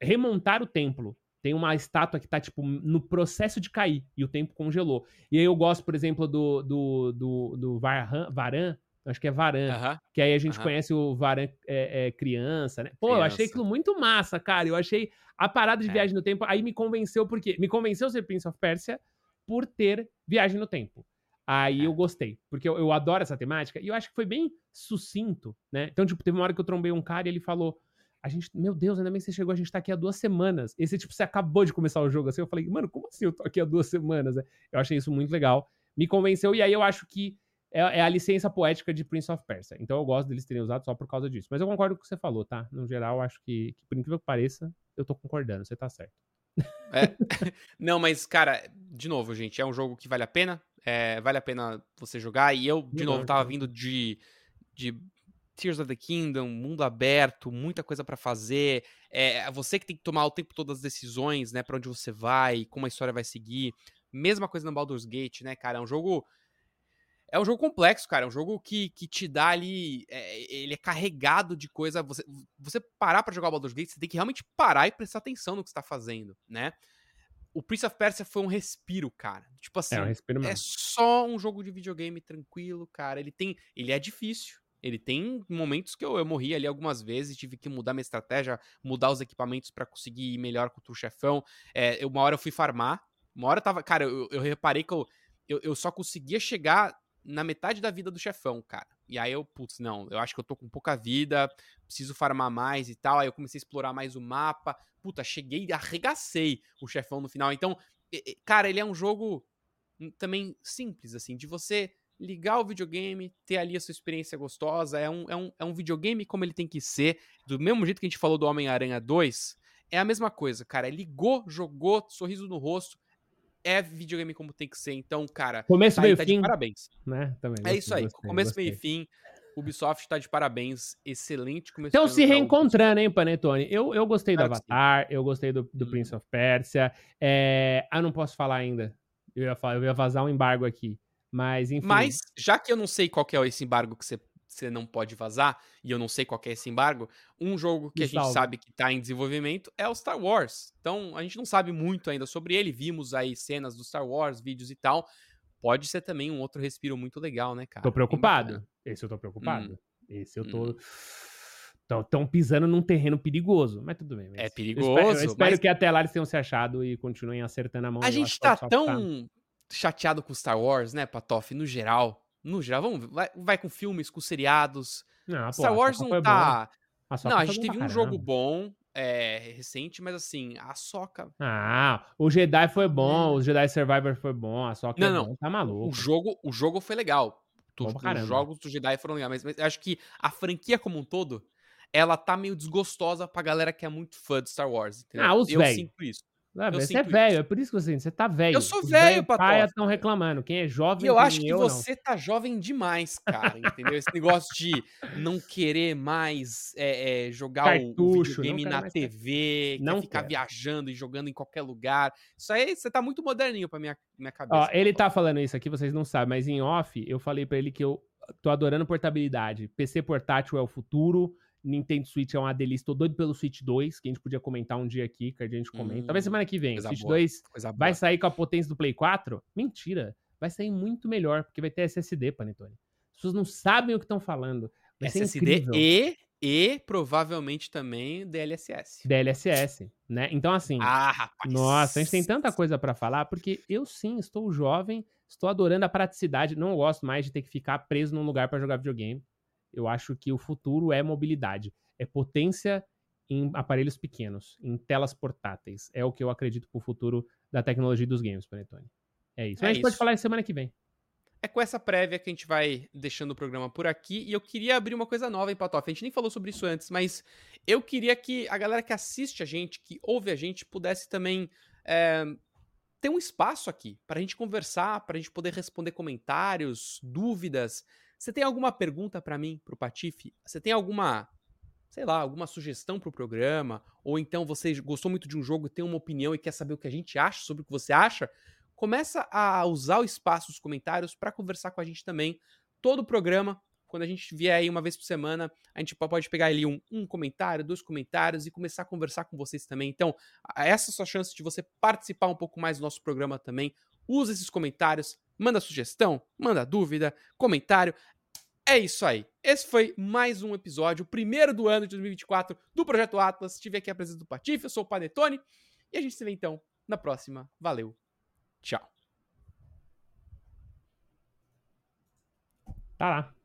remontar o templo tem uma estátua que tá, tipo, no processo de cair e o tempo congelou. E aí eu gosto, por exemplo, do, do, do, do Varan, Varan acho que é Varan, uh -huh. que aí a gente uh -huh. conhece o Varan é, é, criança, né? Pô, criança. eu achei aquilo muito massa, cara. Eu achei a parada de é. viagem no tempo, aí me convenceu, porque me convenceu ser Prince of Persia, por ter viagem no tempo. Aí É. eu gostei, porque eu, eu adoro essa temática e eu acho que foi bem sucinto, né? Então, tipo, teve uma hora que eu trombei um cara e ele falou: A gente, meu Deus, ainda bem que você chegou, a gente tá aqui há duas semanas. Esse, tipo, você acabou de começar o jogo assim. Eu falei, mano, como assim eu tô aqui há duas semanas? né? Eu achei isso muito legal, me convenceu, e aí eu acho que é, é a licença poética de Prince of Persia. Então eu gosto deles terem usado só por causa disso. Mas eu concordo com o que você falou, tá? No geral, eu acho que, que por incrível que pareça, eu tô concordando, você tá certo. É. (laughs) Não, mas, cara, de novo, gente, é um jogo que vale a pena. é, vale a pena você jogar. E eu, de Legal, novo, tava vindo de, de Tears of the Kingdom, mundo aberto, muita coisa pra fazer. É você que tem que tomar o tempo todo as decisões, né? Pra onde você vai, como a história vai seguir. Mesma coisa no Baldur's Gate, né, cara? É um jogo. É um jogo complexo, cara. É um jogo que, que te dá ali. é, ele é carregado de coisa. Você, você parar pra jogar o Baldur's Gate, você tem que realmente parar e prestar atenção no que você tá fazendo, né? O Prince of Persia foi um respiro, cara. Tipo assim, é, eu respiro é só um jogo de videogame tranquilo, cara. Ele tem. Ele é difícil. Ele tem momentos que eu, eu morri ali algumas vezes, tive que mudar minha estratégia, mudar os equipamentos pra conseguir ir melhor contra o chefão. É, uma hora eu fui farmar, uma hora eu tava. Cara, eu, eu reparei que eu, eu, eu só conseguia chegar na metade da vida do chefão, cara. E aí eu, putz, não, eu acho que eu tô com pouca vida, preciso farmar mais e tal. Aí eu comecei a explorar mais o mapa. Puta, cheguei e arregacei o chefão no final. Então, cara, ele é um jogo hum, também simples, assim, de você ligar o videogame, ter ali a sua experiência gostosa. É um, é um, é um videogame como ele tem que ser. Do mesmo jeito que a gente falou do Homem-Aranha 2, é a mesma coisa, cara. Ligou, jogou, sorriso no rosto. É videogame como tem que ser. Então, cara, Começo, tá meio, tá fim, parabéns. né? Também. É isso aí. gostei, começo, gostei. meio e fim. Ubisoft tá de parabéns. Excelente começo Então se reencontrando, hein, Panetone? Eu, eu gostei do Claro sim. Avatar, eu gostei do, do Hum. Prince of Persia. É... Ah, não posso falar ainda. Eu ia, falar, eu ia vazar um embargo aqui. Mas, enfim. Mas, já que eu não sei qual é esse embargo que você, você não pode vazar, e eu não sei qual é esse embargo, um jogo que Me a gente salva. sabe que tá em desenvolvimento é o Star Wars. Então, a gente não sabe muito ainda sobre ele. Vimos aí cenas do Star Wars, vídeos e tal. Pode ser também um outro respiro muito legal, né, cara? Tô Bem preocupado. Esse eu tô preocupado. Hum. Esse eu tô. Estão pisando num terreno perigoso, mas tudo bem. mas É eu espero- perigoso, Eu espero, mas- que até lá eles tenham se achado e continuem acertando a mão. A gente tá só tão chateado com Star Wars, né, Patoff? No geral. No geral, vamos, vai, vai com filmes, com seriados. Não, pô, Star a Wars não tá. A Não, a gente teve um jogo bom é, recente, mas assim, a Soca. Ah, o Jedi foi bom, Hum. o Jedi Survivor foi bom, a Soca Não, é não. tá O maluco. jogo, o jogo foi legal. Tu- os caramba. jogos do Jedi foram legais, mas, mas acho que a franquia como um todo, ela tá meio desgostosa pra galera que é muito fã de Star Wars. Entendeu? Ah, os eu velho. sinto isso. Eu Você é sinto isso. velho, é por isso que você, você tá velho. Eu sou Os velho, paia Patof. estão reclamando. Quem é jovem E eu acho que eu, não. você tá jovem demais, cara, entendeu? Esse negócio de não querer mais é, é, jogar o- o, Cartucho, videogame não na TV, Não ficar quero. viajando e jogando em qualquer lugar. Isso aí, você tá muito moderninho pra minha, minha Ó, cabeça. ele tá falando isso aqui, vocês não sabem, mas em off eu falei pra ele que eu tô adorando portabilidade. PC portátil é o futuro, Nintendo Switch é uma delícia. Tô doido pelo Switch 2, que a gente podia comentar um dia aqui, que a gente comenta. Talvez Hum, semana que vem. Switch boa. 2 Coisa vai sair com a potência do Play 4? Mentira. Vai sair muito melhor, porque vai ter SSD, Panetone. As pessoas não sabem o que estão falando. Vai SSD e, e provavelmente também DLSS. DLSS, né? Então, assim, Ah, rapaz. nossa, a gente tem tanta coisa pra falar, porque eu sim estou jovem, estou adorando a praticidade, não gosto mais de ter que ficar preso num lugar pra jogar videogame. Eu acho que o futuro é mobilidade, é potência em aparelhos pequenos, em telas portáteis. É o que eu acredito pro futuro da tecnologia dos games, Panetone. É isso. Mas É a gente pode falar isso semana que vem. É com essa prévia que a gente vai deixando o programa por aqui. E eu queria abrir uma coisa nova, hein, Patof? A gente nem falou sobre isso antes, mas eu queria que a galera que assiste a gente, que ouve a gente, pudesse também é, ter um espaço aqui para a gente conversar, para a gente poder responder comentários, dúvidas. Você tem alguma pergunta para mim, pro Patife? Você tem alguma, sei lá, alguma sugestão pro programa? Ou então você gostou muito de um jogo e tem uma opinião e quer saber o que a gente acha sobre o que você acha? começa a usar o espaço dos comentários para conversar com a gente também. Todo o programa, quando a gente vier aí uma vez por semana, a gente pode pegar ali um, um comentário, dois comentários e começar a conversar com vocês também. Então, essa é a sua chance de você participar um pouco mais do nosso programa também. Usa esses comentários, manda sugestão, manda dúvida, comentário. É isso aí. Esse foi mais um episódio, o primeiro do ano de 2024 do Projeto Atlas. Estive aqui a presença do Patife, eu sou o Panetone. E a gente se vê então na próxima. Valeu. Tchau. Tá lá.